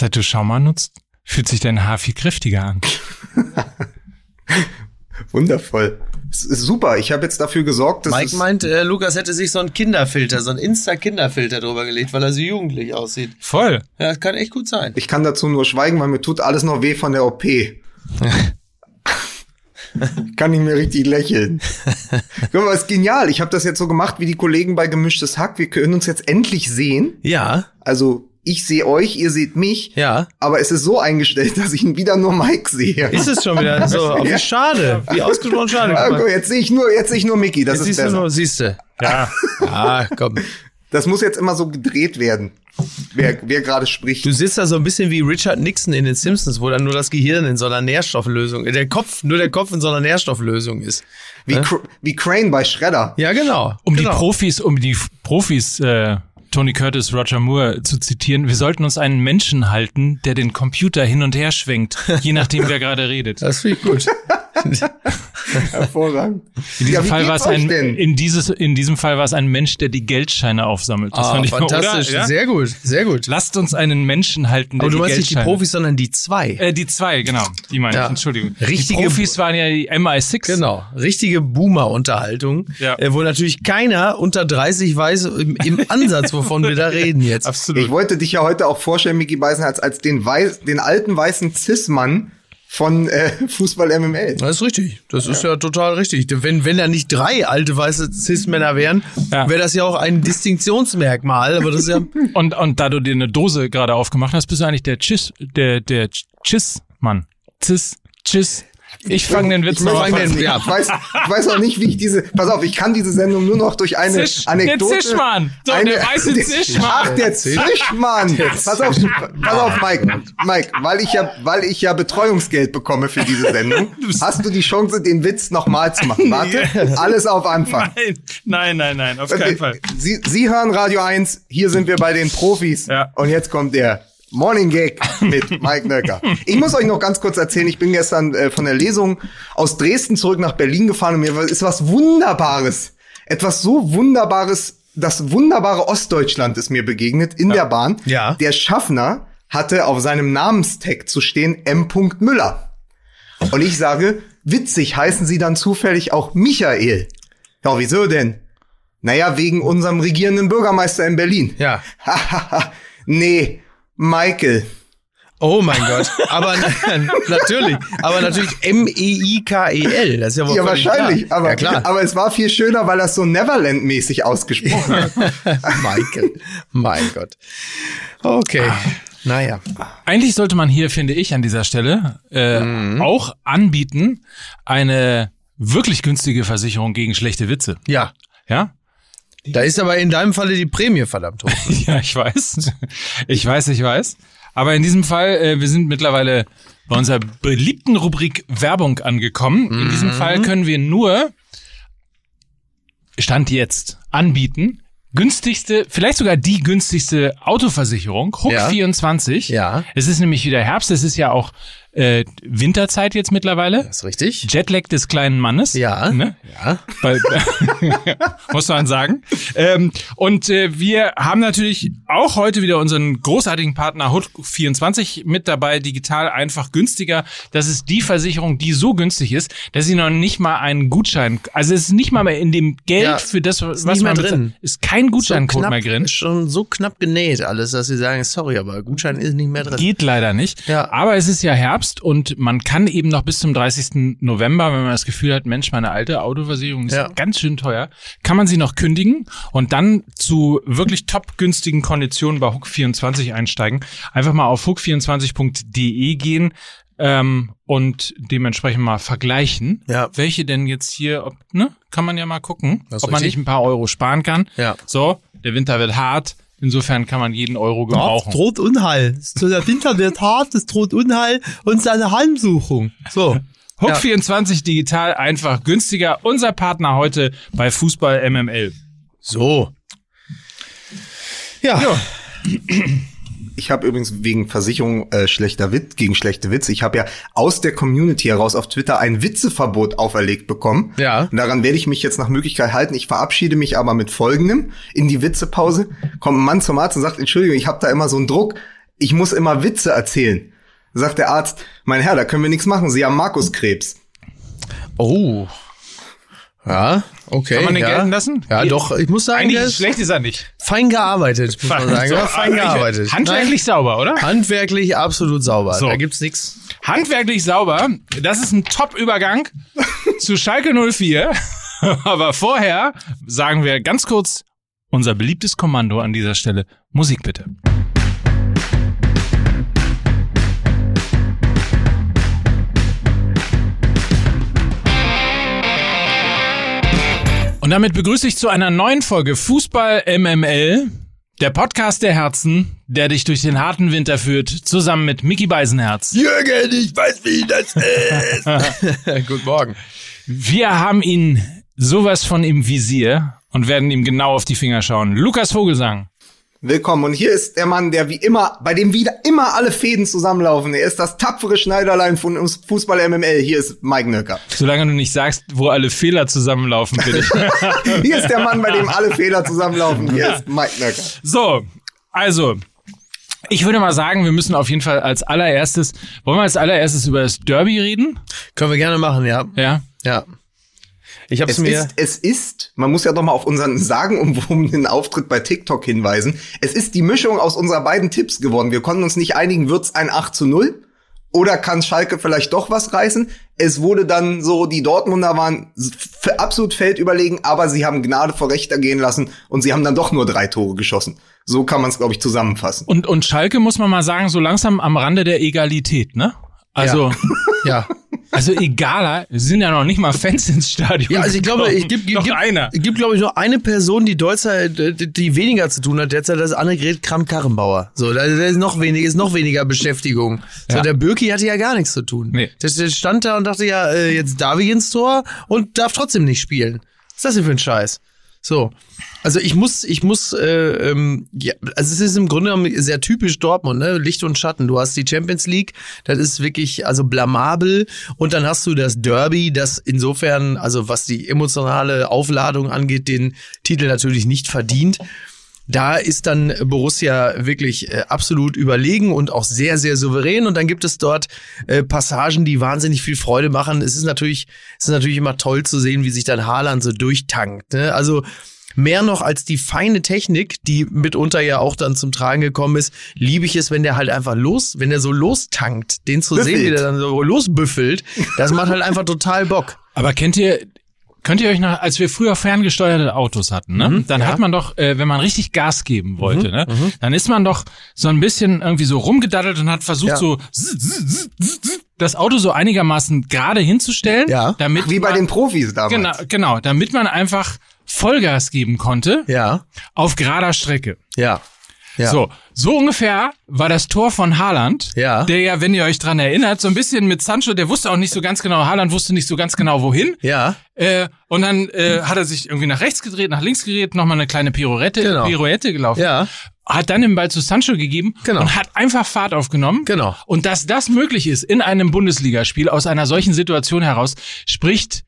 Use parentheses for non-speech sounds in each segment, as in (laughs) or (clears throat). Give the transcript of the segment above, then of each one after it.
Seit du Schauma nutzt, fühlt sich dein Haar viel kräftiger an. (laughs) Wundervoll. Es ist super. Ich habe jetzt dafür gesorgt, dass Mike meint, äh, Lukas hätte sich so einen Kinderfilter, so einen Insta-Kinderfilter drüber gelegt, weil er so jugendlich aussieht. Voll. Ja, das kann echt gut sein. ich kann dazu nur schweigen, weil mir tut alles noch weh von der OP. (laughs) kann nicht mehr richtig lächeln. Guck mal, ist genial. Ich habe das jetzt so gemacht wie die Kollegen bei Gemischtes Hack. Wir können uns jetzt endlich sehen. Ja, Also ich sehe euch, ihr seht mich. ja. Aber es ist so eingestellt, (laughs) dass ich wieder nur Mike sehe. Ist es schon wieder so? (laughs) Wie schade. Wie ausgesprochen schade. Guck, mal. jetzt sehe ich nur, jetzt sehe ich nur Mickey. Das Jetzt ist siehst du besser. nur, siehst du. Ja. (laughs) Ah, komm. Das muss jetzt immer so gedreht werden, wer, wer gerade spricht. Du sitzt da so ein bisschen wie Richard Nixon in den Simpsons, wo dann nur das Gehirn in so einer Nährstofflösung, der Kopf, nur der Kopf in so einer Nährstofflösung ist. Wie, Cr wie Crane bei Shredder. Ja, genau. Um genau. die Profis, um die Profis, äh, Tony Curtis, Roger Moore zu zitieren, wir sollten uns einen Menschen halten, der den Computer hin und her schwenkt, je nachdem, wer gerade redet. Das finde ich gut. (laughs) Hervorragend. In diesem Ja, Fall war es ein, denn? in dieses, in diesem Fall war es ein Mensch, der die Geldscheine aufsammelt. Das Ah, fand ich fantastisch. Oder? Ja? Sehr gut, sehr gut. Lasst uns einen Menschen halten, der Aber du die meinst nicht die. Profis, sondern die zwei. Äh, die zwei, genau. Die meine Ja. ich, Entschuldigung. Richtige- die Profis waren ja die MI6. Genau, richtige Boomer-Unterhaltung, Ja. äh, wo natürlich keiner unter 30 weiß im, im Ansatz, wovon wir da (laughs) reden jetzt. Absolut. Ich wollte dich ja heute auch vorstellen, Mickey Beisen, als, als den, weiß, den alten weißen Cis-Mann von äh, Fußball MML. Das ist richtig. Das ist ja total richtig. Wenn, wenn da nicht drei alte weiße Cis-Männer wären, Ja. wäre das ja auch ein Distinktionsmerkmal. Aber das ist ja. (laughs) Und, und da du dir eine Dose gerade aufgemacht hast, bist du eigentlich der Chiss, der, der Chiss-Mann. Cis, Chiss. Ich fange den Witz Ich, noch fang an. den, ja. ich, weiß, ich weiß auch nicht, wie ich diese. Pass auf, ich kann diese Sendung nur noch durch eine Zisch, Anekdote. der Zischmann. So, der weiße Zischmann. Ach, der Zischmann. Pass auf, pass auf, Mike. Mike, weil ich ja, weil ich ja Betreuungsgeld bekomme für diese Sendung, (laughs) hast du die Chance, den Witz nochmal zu machen. (laughs) Warte, alles auf Anfang. Nein, nein, nein, nein, auf keinen Fall. Sie, Sie hören Radio 1, hier sind wir bei den Profis. Ja. Und jetzt kommt der Morning Gag mit (laughs) Mike Nöcker. Ich muss euch noch ganz kurz erzählen, ich bin gestern äh, von der Lesung aus Dresden zurück nach Berlin gefahren und mir ist was Wunderbares, etwas so Wunderbares, das wunderbare Ostdeutschland ist mir begegnet in der Bahn. Ja. Der Schaffner hatte auf seinem Namenstag zu stehen M. Müller. Und ich sage, witzig, heißen Sie dann zufällig auch Michael? Ja, wieso denn? Naja, wegen unserem regierenden Bürgermeister in Berlin. Ja. (laughs) nee, Michael. Oh mein Gott. Aber (laughs) natürlich. Aber natürlich M-E-I-K-E-L. Das ist ja wohl Ja, wahrscheinlich. Klar. Aber, ja, klar. aber es war viel schöner, weil das so Neverland-mäßig ausgesprochen hat. (laughs) Michael. Mein Gott. Okay. Naja. Eigentlich sollte man hier, finde ich, an dieser Stelle äh, Mhm. auch anbieten, eine wirklich günstige Versicherung gegen schlechte Witze. Ja. Ja? Da ist aber in deinem Falle die Prämie verdammt hoch. (laughs) Ja, ich weiß. Ich weiß, ich weiß. Aber in diesem Fall, äh, wir sind mittlerweile bei unserer beliebten Rubrik Werbung angekommen. In diesem Fall können wir nur Stand jetzt anbieten. Günstigste, vielleicht sogar die günstigste Autoversicherung, Hook Ja. 24. Ja. Es ist nämlich wieder Herbst, es ist ja auch äh, Winterzeit jetzt mittlerweile. Das ist richtig. Jetlag des kleinen Mannes. Ja. Ne? Ja. Weil, (laughs) muss man sagen. Ähm, und äh, wir haben natürlich auch heute wieder unseren großartigen Partner Hood24 mit dabei, digital einfach günstiger. Das ist die Versicherung, die so günstig ist, dass sie noch nicht mal einen Gutschein, also es ist nicht mal mehr in dem Geld Ja, für das, was ist mehr man bezahlt- drin. ist kein Gutscheincode knapp, mehr drin. Schon so knapp genäht alles, dass sie sagen, sorry, aber Gutschein ist nicht mehr drin. Geht leider nicht. Ja. Aber es ist ja Herbst und man kann eben noch bis zum 30. November, wenn man das Gefühl hat, Mensch, meine alte Autoversicherung ist Ja. ganz schön teuer, kann man sie noch kündigen und dann zu wirklich top günstigen Konditionen bei Hook24 einsteigen. Einfach mal auf hook24.de gehen ähm, und dementsprechend mal vergleichen, Ja. welche denn jetzt hier, ob, ne, kann man ja mal gucken, ob man richtig. nicht ein paar Euro sparen kann. Ja. So, der Winter wird hart. Insofern kann man jeden Euro gebrauchen. droht Unheil. So, der Winter wird (laughs) hart, es droht Unheil und seine Heimsuchung. So. Hook24 digital einfach günstiger. Unser Partner heute bei Fußball MML. So. Ja. (clears throat) Ich habe übrigens wegen Versicherung äh, schlechter Witz gegen schlechte Witze. Ich habe ja aus der Community heraus auf Twitter ein Witzeverbot auferlegt bekommen. Ja. Und daran werde ich mich jetzt nach Möglichkeit halten. Ich verabschiede mich aber mit folgendem. In die Witzepause kommt ein Mann zum Arzt und sagt, Entschuldigung, ich habe da immer so einen Druck. ich muss immer Witze erzählen. Sagt der Arzt, mein Herr, da können wir nichts machen, Sie haben Markuskrebs. Oh. Ja, okay. Kann man den ja. gelten lassen? Ja, doch, ich muss sagen, Eigentlich schlecht ist er nicht. fein gearbeitet, muss man sagen. So, Ja, fein gearbeitet. Handwerklich sauber, oder? Nein, handwerklich absolut sauber. So. Da gibt's nix. Handwerklich sauber. Das ist ein Top-Übergang (laughs) zu Schalke 04. Aber vorher sagen wir ganz kurz unser beliebtes Kommando an dieser Stelle. Musik bitte. Und damit begrüße ich zu einer neuen Folge Fußball MML, der Podcast der Herzen, der dich durch den harten Winter führt, zusammen mit Mickey Beisenherz. Jürgen, ich weiß, wie das ist. (laughs) (laughs) Guten Morgen. Wir haben ihn sowas von im Visier und werden ihm genau auf die Finger schauen. Lukas Vogelsang. Willkommen. Und hier ist der Mann, der wie immer, bei dem wieder immer alle Fäden zusammenlaufen. Er ist das tapfere Schneiderlein von uns Fußball MML. Hier ist Mike Nöcker. Solange du nicht sagst, wo alle Fehler zusammenlaufen, bitte. (laughs) Hier ist der Mann, bei dem alle Fehler zusammenlaufen. Hier ist Mike Nöcker. so, also, ich würde mal sagen, wir müssen auf jeden Fall als allererstes, wollen wir als allererstes über das Derby reden? Können wir gerne machen, ja. Ja. Ja. Ich hab's Es mir. ist, es ist, man muss ja doch mal auf unseren sagenumwobenen Auftritt bei TikTok hinweisen. Es ist die Mischung aus unserer beiden Tipps geworden. Wir konnten uns nicht einigen, wird's ein 8 zu 0? Oder kann Schalke vielleicht doch was reißen? Es wurde dann so, die Dortmunder waren absolut feldüberlegen, aber sie haben Gnade vor Rechter gehen lassen und sie haben dann doch nur drei Tore geschossen. So kann man es, glaube ich, zusammenfassen. Und, und Schalke muss man mal sagen, so langsam am Rande der Egalität, ne? Also, ja. (laughs) also egaler, es sind ja noch nicht mal Fans ins Stadion. Ja, also ich glaube, ich gibt, gibt, einer. gibt glaube ich nur eine Person, die derzeit, die weniger zu tun hat derzeit, das ist Annegret Kramp-Karrenbauer. So, da da ist noch weniger, ist noch weniger Beschäftigung. So, Ja. der Birki hatte ja gar nichts zu tun. Nee. Der, der stand da und dachte ja, äh, jetzt darf ich ins Tor und darf trotzdem nicht spielen. Was ist das denn für ein Scheiß? So. Also ich muss, ich muss, äh, ähm, ja, also es ist im Grunde genommen sehr typisch Dortmund, ne? Licht und Schatten. Du hast die Champions League, das ist wirklich also blamabel und dann hast du das Derby, das insofern, also was die emotionale Aufladung angeht, den Titel natürlich nicht verdient. Da ist dann Borussia wirklich äh, absolut überlegen und auch sehr, sehr souverän. Und dann gibt es dort äh, Passagen, die wahnsinnig viel Freude machen. Es ist natürlich, es ist natürlich immer toll zu sehen, wie sich dann Haaland so durchtankt. Ne? Also mehr noch als die feine Technik, die mitunter ja auch dann zum Tragen gekommen ist, liebe ich es, wenn der halt einfach los, wenn der so lostankt, den zu sehen, wie Büffelt. der dann so losbüffelt. Das macht halt einfach total Bock. Aber kennt ihr, könnt ihr euch noch, als wir früher ferngesteuerte Autos hatten, ne? dann ja. hat man doch, äh, wenn man richtig Gas geben wollte, ne? dann ist man doch so ein bisschen irgendwie so rumgedaddelt und hat versucht Ja. so das Auto so einigermaßen gerade hinzustellen, Ja. damit Wie bei man, den Profis damals. genau, genau, damit man einfach Vollgas geben konnte Ja, auf gerader Strecke. ja. Ja. So, so ungefähr war das Tor von Haaland, Ja. der ja, wenn ihr euch dran erinnert, so ein bisschen mit Sancho, der wusste auch nicht so ganz genau, Haaland wusste nicht so ganz genau wohin. Ja. Äh, und dann äh, hat er sich irgendwie nach rechts gedreht, nach links gedreht, nochmal eine kleine Pirouette, Genau. Pirouette gelaufen. Ja. Hat dann den Ball zu Sancho gegeben Genau. und hat einfach Fahrt aufgenommen. Genau. Und dass das möglich ist in einem Bundesligaspiel aus einer solchen Situation heraus, spricht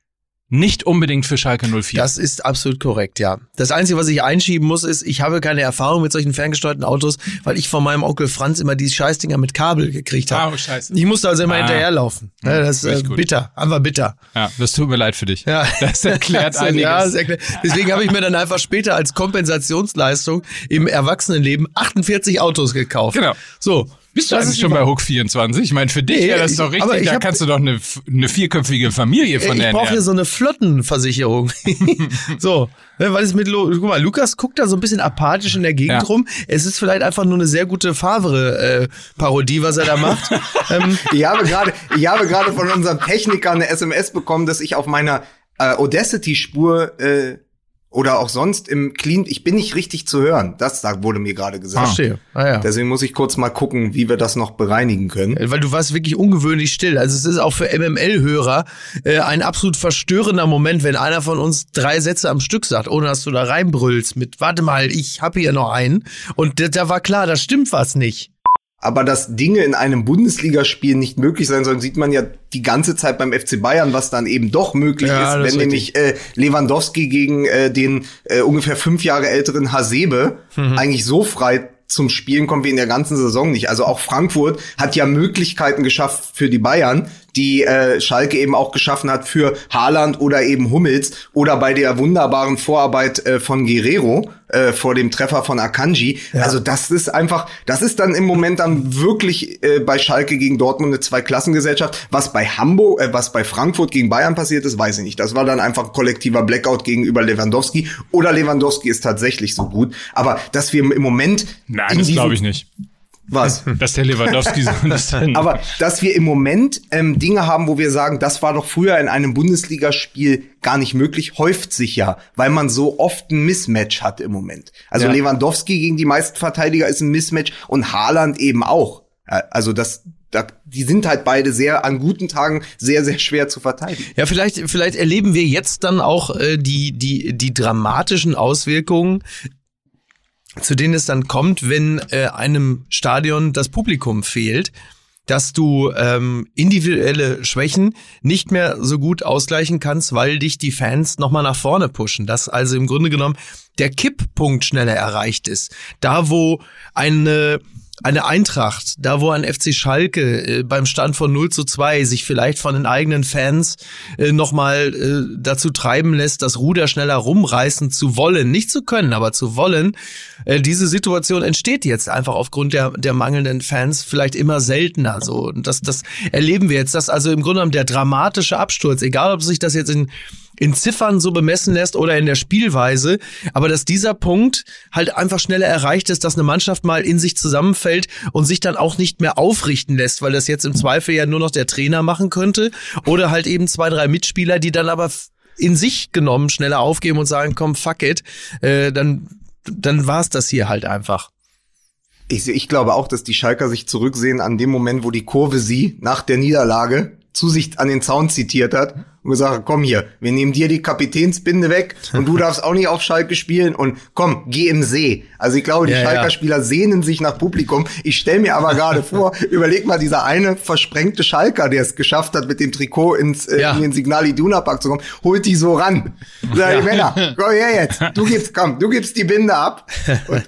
nicht unbedingt für Schalke 04. Das ist absolut korrekt, ja. Das Einzige, was ich einschieben muss, ist, ich habe keine Erfahrung mit solchen ferngesteuerten Autos, weil ich von meinem Onkel Franz immer die Scheißdinger mit Kabel gekriegt habe. Ah, scheiße. Ich musste also immer Ah. hinterherlaufen. Ja, das ist äh, bitter, einfach bitter. ja, das tut mir leid für dich. Ja. Das erklärt (laughs) Das- einiges. Ja, das erklärt. Deswegen habe ich mir dann einfach später als Kompensationsleistung im Erwachsenenleben 48 Autos gekauft. Genau. So. Bist du Das eigentlich ist schon bei Hook 24? Ich meine, für dich wäre das ich- doch aber richtig. ich Da hab- kannst du doch eine, eine vierköpfige Familie von ich der brauche hier so eine Flottenversicherung. (laughs) so, ne, was ist mit Lo Guck mal, Lukas guckt da so ein bisschen apathisch in der Gegend Ja. rum. Es ist vielleicht einfach nur eine sehr gute Favre-Parodie, was er da macht. (laughs) ähm, Ich habe gerade, ich habe gerade von unserem Techniker eine SMS bekommen, dass ich auf meiner äh, Audacity-Spur äh, oder auch sonst im Clean, ich bin nicht richtig zu hören. Das da wurde mir gerade gesagt. verstehe. Ah, ja. Deswegen muss ich kurz mal gucken, wie wir das noch bereinigen können. Weil du warst wirklich ungewöhnlich still. Also es ist auch für MML-Hörer äh, ein absolut verstörender Moment, wenn einer von uns drei Sätze am Stück sagt, ohne dass du da reinbrüllst mit, warte mal, ich hab hier noch einen. Und da, da war klar, da stimmt was nicht. Aber dass Dinge in einem Bundesligaspiel nicht möglich sein sollen, sieht man ja die ganze Zeit beim FC Bayern, was dann eben doch möglich Ja, ist, wenn nämlich äh, Lewandowski gegen äh, den äh, ungefähr fünf Jahre älteren Hasebe Mhm. eigentlich so frei zum Spielen kommt wie in der ganzen Saison nicht. Also auch Frankfurt hat ja Möglichkeiten geschafft für die Bayern, die äh, Schalke eben auch geschaffen hat für Haaland oder eben Hummels oder bei der wunderbaren Vorarbeit äh, von Guerrero äh, vor dem Treffer von Akanji. Ja. Also das ist einfach, das ist dann im Moment dann wirklich äh, bei Schalke gegen Dortmund eine Zweiklassengesellschaft. Was bei Hamburg, äh, was bei Frankfurt gegen Bayern passiert ist, weiß ich nicht. Das war dann einfach kollektiver Blackout gegenüber Lewandowski oder Lewandowski ist tatsächlich so gut. Aber dass wir im Moment Nein, das glaube ich nicht. Was? (laughs) Dass der Lewandowski so ist. Aber dass wir im Moment ähm, Dinge haben, wo wir sagen, das war doch früher in einem Bundesligaspiel gar nicht möglich, häuft sich ja, weil man so oft ein Mismatch hat im Moment. Also ja. Lewandowski gegen die meisten Verteidiger ist ein Mismatch und Haaland eben auch. Also das, da, die sind halt beide sehr an guten Tagen sehr sehr schwer zu verteidigen. Ja, vielleicht vielleicht erleben wir jetzt dann auch äh, die die die dramatischen Auswirkungen zu denen es dann kommt, wenn äh, einem Stadion das Publikum fehlt, dass du ähm, individuelle Schwächen nicht mehr so gut ausgleichen kannst, weil dich die Fans nochmal nach vorne pushen. Dass also im Grunde genommen der Kipppunkt schneller erreicht ist. Da, wo eine eine Eintracht, da wo ein FC Schalke äh, beim Stand von 0 zu 2 sich vielleicht von den eigenen Fans äh, nochmal äh, dazu treiben lässt, das Ruder schneller rumreißen zu wollen, nicht zu können, aber zu wollen, äh, diese Situation entsteht jetzt einfach aufgrund der, der mangelnden Fans vielleicht immer seltener. So, und das, das erleben wir jetzt, dass also im Grunde genommen der dramatische Absturz, egal ob sich das jetzt in in Ziffern so bemessen lässt oder in der Spielweise, aber dass dieser Punkt halt einfach schneller erreicht ist, dass eine Mannschaft mal in sich zusammenfällt und sich dann auch nicht mehr aufrichten lässt, weil das jetzt im Zweifel ja nur noch der Trainer machen könnte oder halt eben zwei, drei Mitspieler, die dann aber in sich genommen schneller aufgeben und sagen, komm, fuck it, äh, dann, dann war's das hier halt einfach. Ich, ich glaube auch, dass die Schalker sich zurücksehen an dem Moment, wo die Kurve sie nach der Niederlage zu sich an den Zaun zitiert hat und gesagt, komm hier, wir nehmen dir die Kapitänsbinde weg und du (laughs) darfst auch nicht auf Schalke spielen und komm, geh im See. Also ich glaube, die ja, Schalker Spieler ja. sehnen sich nach Publikum. Ich stelle mir aber gerade (laughs) vor, überleg mal, dieser eine versprengte Schalker, der es geschafft hat, mit dem Trikot ins, äh, ja. in den Signal Iduna Park zu kommen, holt die so ran. Sag ich, Männer, (laughs) komm her jetzt, du gibst, komm, du gibst die Binde ab. Und,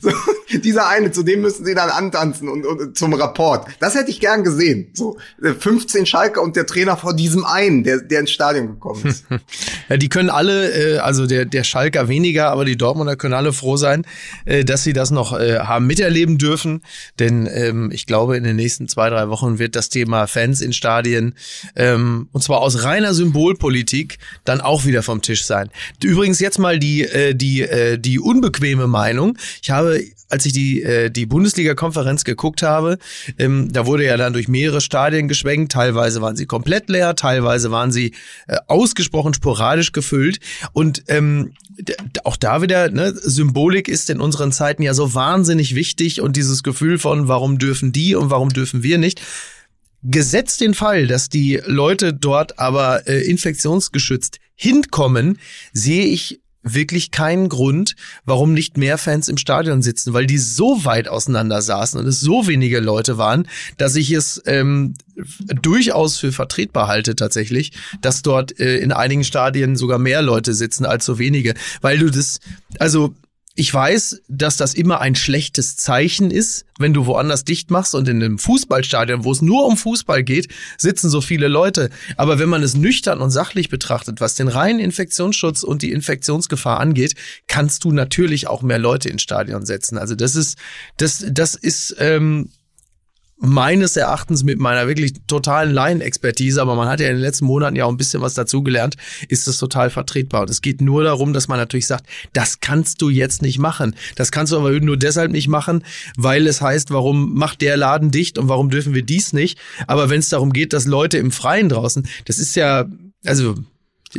so, dieser eine, zu dem müssen sie dann antanzen und, und zum Rapport. Das hätte ich gern gesehen. So 15 äh, Schalker und der Trainer vor diesem einen, der, der ins Stadion gekommen ist. (laughs) ja, die können alle, äh, also der, der Schalker weniger, aber die Dortmunder können alle froh sein, äh, dass sie das noch äh, haben miterleben dürfen. Denn ähm, ich glaube, in den nächsten zwei, drei Wochen wird das Thema Fans in Stadien ähm, und zwar aus reiner Symbolpolitik dann auch wieder vom Tisch sein. Übrigens jetzt mal die, äh, die, äh, die unbequeme Meinung. Ich habe als ich die, äh, die Bundesliga-Konferenz geguckt habe, ähm, da wurde ja dann durch mehrere Stadien geschwenkt. Teilweise waren sie komplett leer, teilweise waren sie äh, ausgesprochen sporadisch gefüllt. Und ähm, auch da wieder, ne, Symbolik ist in unseren Zeiten ja so wahnsinnig wichtig und dieses Gefühl von, warum dürfen die und warum dürfen wir nicht. Gesetzt den Fall, dass die Leute dort aber äh, infektionsgeschützt hinkommen, sehe ich wirklich keinen Grund, warum nicht mehr Fans im Stadion sitzen, weil die so weit auseinander saßen und es so wenige Leute waren, dass ich es ähm, durchaus für vertretbar halte tatsächlich, dass dort äh, in einigen Stadien sogar mehr Leute sitzen als so wenige, weil du das, also ich weiß, dass das immer ein schlechtes Zeichen ist, wenn du woanders dicht machst und in einem Fußballstadion, wo es nur um Fußball geht, sitzen so viele Leute. Aber wenn man es nüchtern und sachlich betrachtet, was den reinen Infektionsschutz und die Infektionsgefahr angeht, kannst du natürlich auch mehr Leute ins Stadion setzen. Also das ist, das, das ist ähm, meines Erachtens mit meiner wirklich totalen Laienexpertise, aber man hat ja in den letzten Monaten ja auch ein bisschen was dazugelernt, ist es total vertretbar. Und es geht nur darum, dass man natürlich sagt, das kannst du jetzt nicht machen. Das kannst du aber nur deshalb nicht machen, weil es heißt, warum macht der Laden dicht und warum dürfen wir dies nicht? Aber wenn es darum geht, dass Leute im Freien draußen, das ist ja, also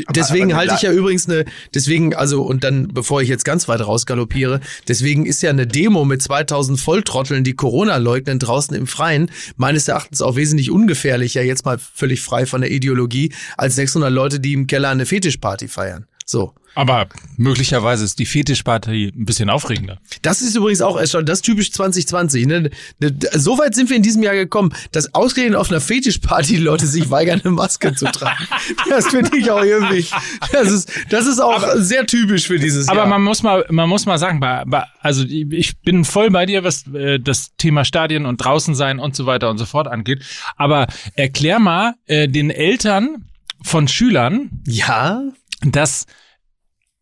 deswegen aber halte ich ja übrigens eine, deswegen, also, und dann, bevor ich jetzt ganz weit rausgaloppiere, deswegen ist ja eine Demo mit 2000 Volltrotteln, die Corona leugnen, draußen im Freien, meines Erachtens auch wesentlich ungefährlicher, jetzt mal völlig frei von der Ideologie, als 600 Leute, die im Keller eine Fetischparty feiern. So. Aber möglicherweise ist die Fetischparty ein bisschen aufregender. Das ist übrigens auch erstaunlich. Das typisch 2020. Ne? So weit sind wir in diesem Jahr gekommen, dass ausgerechnet auf einer Fetischparty die Leute sich weigern, eine Maske zu tragen. Das finde ich auch irgendwie. Das ist, das ist auch aber, sehr typisch für dieses aber Jahr. Aber man muss mal, man muss mal sagen, also ich bin voll bei dir, was äh, das Thema Stadien und draußen sein und so weiter und so fort angeht. Aber erklär mal äh, den Eltern von Schülern, ja, dass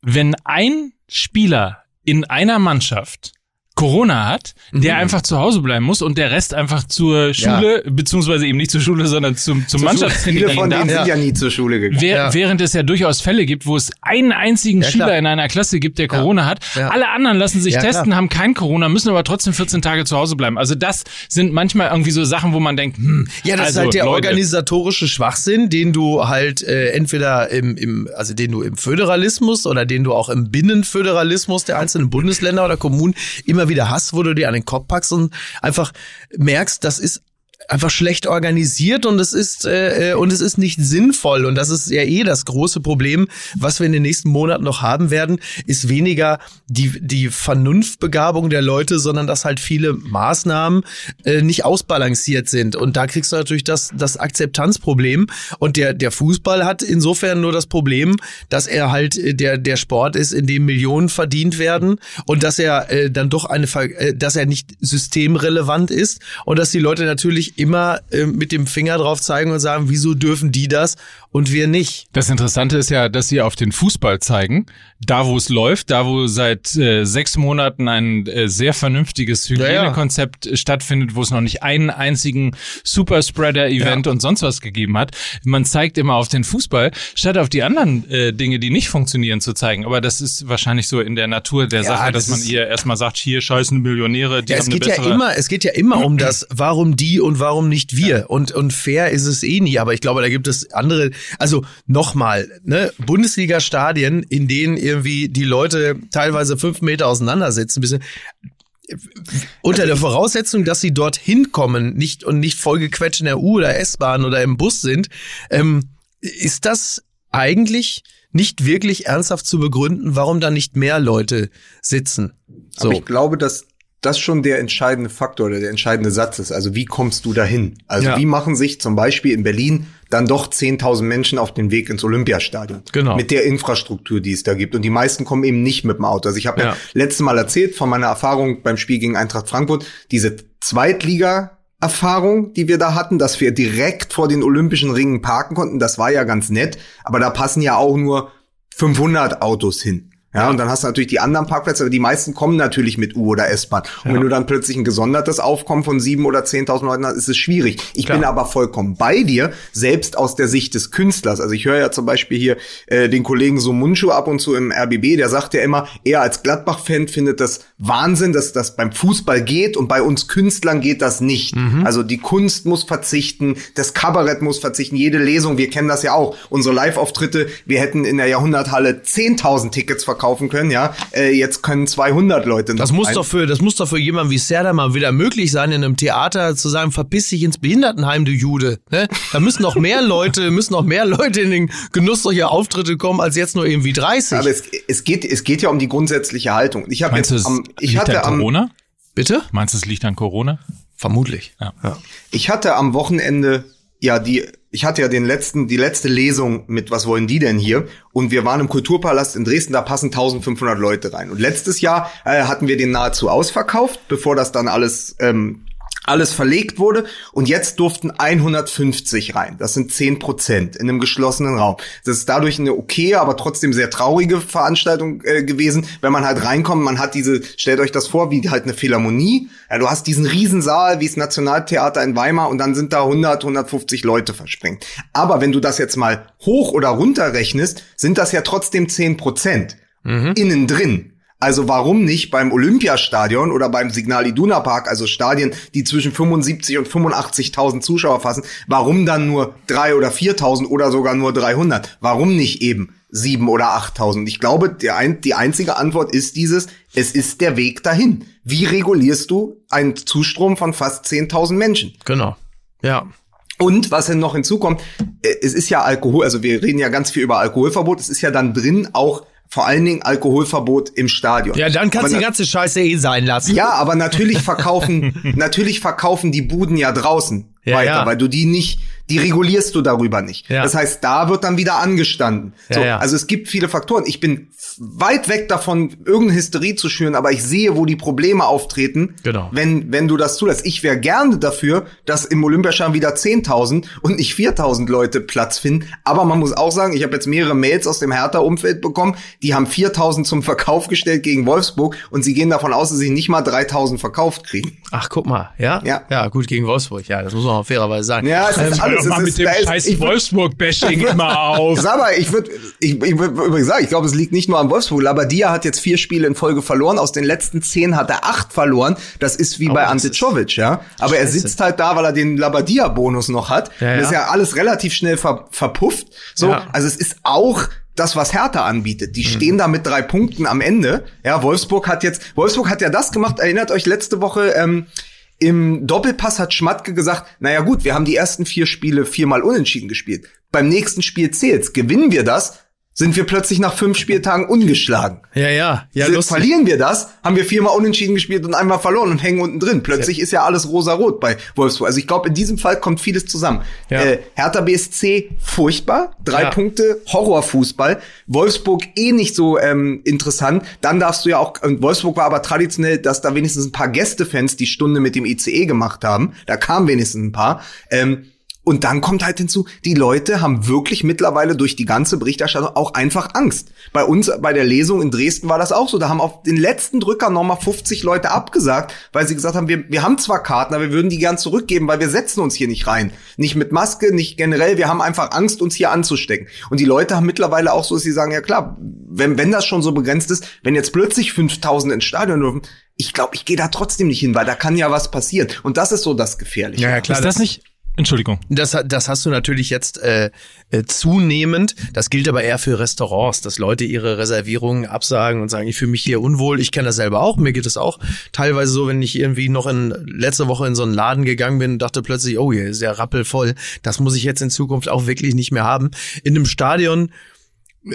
wenn ein Spieler in einer Mannschaft Corona hat, der mhm. einfach zu Hause bleiben muss und der Rest einfach zur Schule, ja. beziehungsweise eben nicht zur Schule, sondern zum, zum Mannschaftstraining. Viele von denen sind ja nie zur Schule gegangen. Wer, ja. Während es ja durchaus Fälle gibt, wo es einen einzigen ja, Schüler in einer Klasse gibt, der Corona hat. Alle anderen lassen sich testen, klar. haben kein Corona, müssen aber trotzdem 14 Tage zu Hause bleiben. Also das sind manchmal irgendwie so Sachen, wo man denkt, hm, ja, das also, ist halt der Leute. organisatorische Schwachsinn, den du halt äh, entweder im, im, also den du im Föderalismus oder den du auch im Binnenföderalismus der einzelnen Bundesländer oder Kommunen immer wieder hast, wo du dir an den Kopf packst und einfach merkst, das ist einfach schlecht organisiert und es ist äh, äh, und es ist nicht sinnvoll. Und das ist ja eh das große Problem, was wir in den nächsten Monaten noch haben werden, ist weniger die die Vernunftbegabung der Leute, sondern dass halt viele Maßnahmen äh, nicht ausbalanciert sind. Und da kriegst du natürlich das das Akzeptanzproblem. Und der der Fußball hat insofern nur das Problem, dass er halt äh, der der Sport ist, in dem Millionen verdient werden und dass er äh, dann doch eine äh, dass er nicht systemrelevant ist und dass die Leute natürlich immer äh, mit dem Finger drauf zeigen und sagen, wieso dürfen die das und wir nicht. Das Interessante ist ja, dass sie auf den Fußball zeigen, da wo es läuft, da wo seit äh, sechs Monaten ein äh, sehr vernünftiges Hygienekonzept ja, ja. stattfindet, wo es noch nicht einen einzigen Superspreader-Event ja. und sonst was gegeben hat. Man zeigt immer auf den Fußball, statt auf die anderen äh, Dinge, die nicht funktionieren, zu zeigen. Aber das ist wahrscheinlich so in der Natur der Sache, das dass man ihr erstmal sagt, hier scheißen Millionäre, die ja, haben es geht eine bessere ja immer, es geht ja immer um das, warum die und warum nicht wir. Und und fair ist es eh nie. Aber ich glaube, da gibt es andere also nochmal, ne, Bundesliga-Stadien, in denen irgendwie die Leute teilweise fünf Meter auseinander sitzen, bisschen unter der Voraussetzung, dass sie dort hinkommen, nicht und nicht vollgequetscht in der U oder S-Bahn oder im Bus sind, ähm, ist das eigentlich nicht wirklich ernsthaft zu begründen, warum da nicht mehr Leute sitzen. So. Aber ich glaube, dass das schon der entscheidende Faktor oder der entscheidende Satz ist. Also wie kommst du dahin? Also ja. wie machen sich zum Beispiel in Berlin dann doch 10.000 Menschen auf den Weg ins Olympiastadion. Genau. Mit der Infrastruktur, die es da gibt. Und die meisten kommen eben nicht mit dem Auto. Also ich habe ja. ja letztes Mal erzählt von meiner Erfahrung beim Spiel gegen Eintracht Frankfurt. Diese Zweitliga Erfahrung, die wir da hatten, dass wir direkt vor den Olympischen Ringen parken konnten. Das war ja ganz nett, aber da passen ja auch nur 500 Autos hin. Ja, und dann hast du natürlich die anderen Parkplätze, aber die meisten kommen natürlich mit U- oder S-Bahn. Und ja. wenn du dann plötzlich ein gesondertes Aufkommen von sieben oder zehntausend Leuten hast, ist es schwierig. Ich Klar. bin aber vollkommen bei dir, selbst aus der Sicht des Künstlers. Also ich höre ja zum Beispiel hier äh, den Kollegen so Mundschuh ab und zu im RBB, der sagt ja immer, er als Gladbach-Fan findet das Wahnsinn, dass das beim Fußball geht und bei uns Künstlern geht das nicht. Mhm. Also die Kunst muss verzichten, das Kabarett muss verzichten, jede Lesung, wir kennen das ja auch. Unsere Live-Auftritte, wir hätten in der Jahrhunderthalle 10.000 Tickets verkauft verkaufen können, ja. Äh, jetzt können 200 Leute Das muss doch für, das muss doch für jemanden wie Serda mal wieder möglich sein, in einem Theater zu sagen, verpiss dich ins Behindertenheim, du Jude. Ne? Da müssen noch mehr Leute, (laughs) müssen noch mehr Leute in den Genuss solcher Auftritte kommen, als jetzt nur irgendwie 30. Aber es, es geht, es geht ja um die grundsätzliche Haltung. Ich habe jetzt am, ich liegt hatte an Corona? Bitte? Meinst du, es liegt an Corona? Vermutlich. Ja. ja. Ich hatte am Wochenende ja die ich hatte ja den letzten, die letzte Lesung mit Was wollen die denn hier? Und wir waren im Kulturpalast in Dresden, da passen 1500 Leute rein. Und letztes Jahr äh, hatten wir den nahezu ausverkauft, bevor das dann alles ähm, alles verlegt wurde und jetzt durften 150 rein. Das sind 10 Prozent in einem geschlossenen Raum. Das ist dadurch eine okay, aber trotzdem sehr traurige Veranstaltung äh, gewesen, wenn man halt reinkommt. Man hat diese, stellt euch das vor, wie halt eine Philharmonie. Ja, du hast diesen Riesensaal, wie das Nationaltheater in Weimar und dann sind da 100, 150 Leute versprengt. Aber wenn du das jetzt mal hoch oder runter rechnest, sind das ja trotzdem 10 Prozent. Mhm. Innen drin. Also warum nicht beim Olympiastadion oder beim Signal Iduna Park, also Stadien, die zwischen 75 und 85.000 Zuschauer fassen, warum dann nur drei oder 4.000 oder sogar nur 300? Warum nicht eben sieben oder 8.000? Ich glaube, ein, die einzige Antwort ist dieses, es ist der Weg dahin. Wie regulierst du einen Zustrom von fast 10.000 Menschen? Genau. Ja. Und was dann noch hinzukommt, äh, es ist ja Alkohol, also wir reden ja ganz viel über Alkoholverbot, es ist ja dann drin auch vor allen Dingen Alkoholverbot im Stadion. Ja, dann kannst du die ganze Scheiße eh sein lassen. ja, aber natürlich verkaufen, (laughs) natürlich verkaufen die Buden ja draußen Ja, weiter, ja. weil du die nicht, die regulierst du darüber nicht. Ja. Das heißt, da wird dann wieder angestanden. Ja, so, ja. Also es gibt viele Faktoren. Ich bin weit weg davon, irgendeine Hysterie zu schüren, aber ich sehe, wo die Probleme auftreten, Genau. wenn, wenn du das zulässt. Ich wäre gerne dafür, dass im Olympiascham wieder 10.000 und nicht 4.000 Leute Platz finden. Aber man muss auch sagen, ich habe jetzt mehrere Mails aus dem Hertha-Umfeld bekommen, die haben 4.000 zum Verkauf gestellt gegen Wolfsburg und sie gehen davon aus, dass sie nicht mal 3.000 verkauft kriegen. Ach, guck mal, ja? Ja. Ja, gut, gegen Wolfsburg. Ja, das muss man auch fairerweise sagen. Ja, es ist Hör alles. Doch mal mit dem scheiß Wolfsburg-Bashing (laughs) immer auf. Sag mal, ich würde ich, ich würd übrigens sagen, ich glaube, es liegt nicht nur an Wolfsburg. Labadia hat jetzt vier Spiele in Folge verloren. Aus den letzten zehn hat er acht verloren. Das ist wie Oh, bei Czovic, ja. Aber er Scheiße. sitzt halt da, weil er den Labadia-Bonus noch hat. Ja, Das ist ja. ja alles relativ schnell ver, verpufft. So, Ja. also es ist auch das, was Hertha anbietet. Mhm. Die stehen da mit drei Punkten am Ende. Ja, Wolfsburg hat jetzt, Wolfsburg hat ja das gemacht. Erinnert euch letzte Woche, ähm, im Doppelpass hat Schmatke gesagt, naja gut, wir haben die ersten vier Spiele viermal unentschieden gespielt. Beim nächsten Spiel zählt's. Gewinnen wir das, sind wir plötzlich nach fünf Spieltagen ungeschlagen. Ja, ja. Ja, lustig. Verlieren wir das, haben wir viermal unentschieden gespielt und einmal verloren und hängen unten drin. Plötzlich ist ja alles rosa-rot bei Wolfsburg. Also ich glaube, in diesem Fall kommt vieles zusammen. Ja. Äh, Hertha BSC furchtbar, drei Ja. Punkte, Horrorfußball. Wolfsburg eh nicht so ähm, interessant. Dann darfst du ja auch, und Wolfsburg war aber traditionell, dass da wenigstens ein paar Gästefans die Stunde mit dem ICE gemacht haben. Da kamen wenigstens ein paar. Ähm, und dann kommt halt hinzu, die Leute haben wirklich mittlerweile durch die ganze Berichterstattung auch einfach Angst. Bei uns, bei der Lesung in Dresden war das auch so. Da haben auf den letzten Drücker nochmal 50 Leute abgesagt, weil sie gesagt haben, wir, wir haben zwar Karten, aber wir würden die gern zurückgeben, weil wir setzen uns hier nicht rein. Nicht mit Maske, nicht generell. Wir haben einfach Angst, uns hier anzustecken. Und die Leute haben mittlerweile auch so, dass sie sagen, ja klar, wenn, wenn das schon so begrenzt ist, wenn jetzt plötzlich 5000 ins Stadion dürfen, ich glaube, ich gehe da trotzdem nicht hin, weil da kann ja was passieren. Und das ist so das Gefährliche. Ja, ja, klar. ist das nicht? Entschuldigung. Das, das hast du natürlich jetzt äh, äh, zunehmend. Das gilt aber eher für Restaurants, dass Leute ihre Reservierungen absagen und sagen, ich fühle mich hier unwohl. Ich kenne das selber auch. Mir geht es auch teilweise so, wenn ich irgendwie noch in letzte Woche in so einen Laden gegangen bin und dachte plötzlich, oh, hier ist ja rappelvoll. Das muss ich jetzt in Zukunft auch wirklich nicht mehr haben. In einem Stadion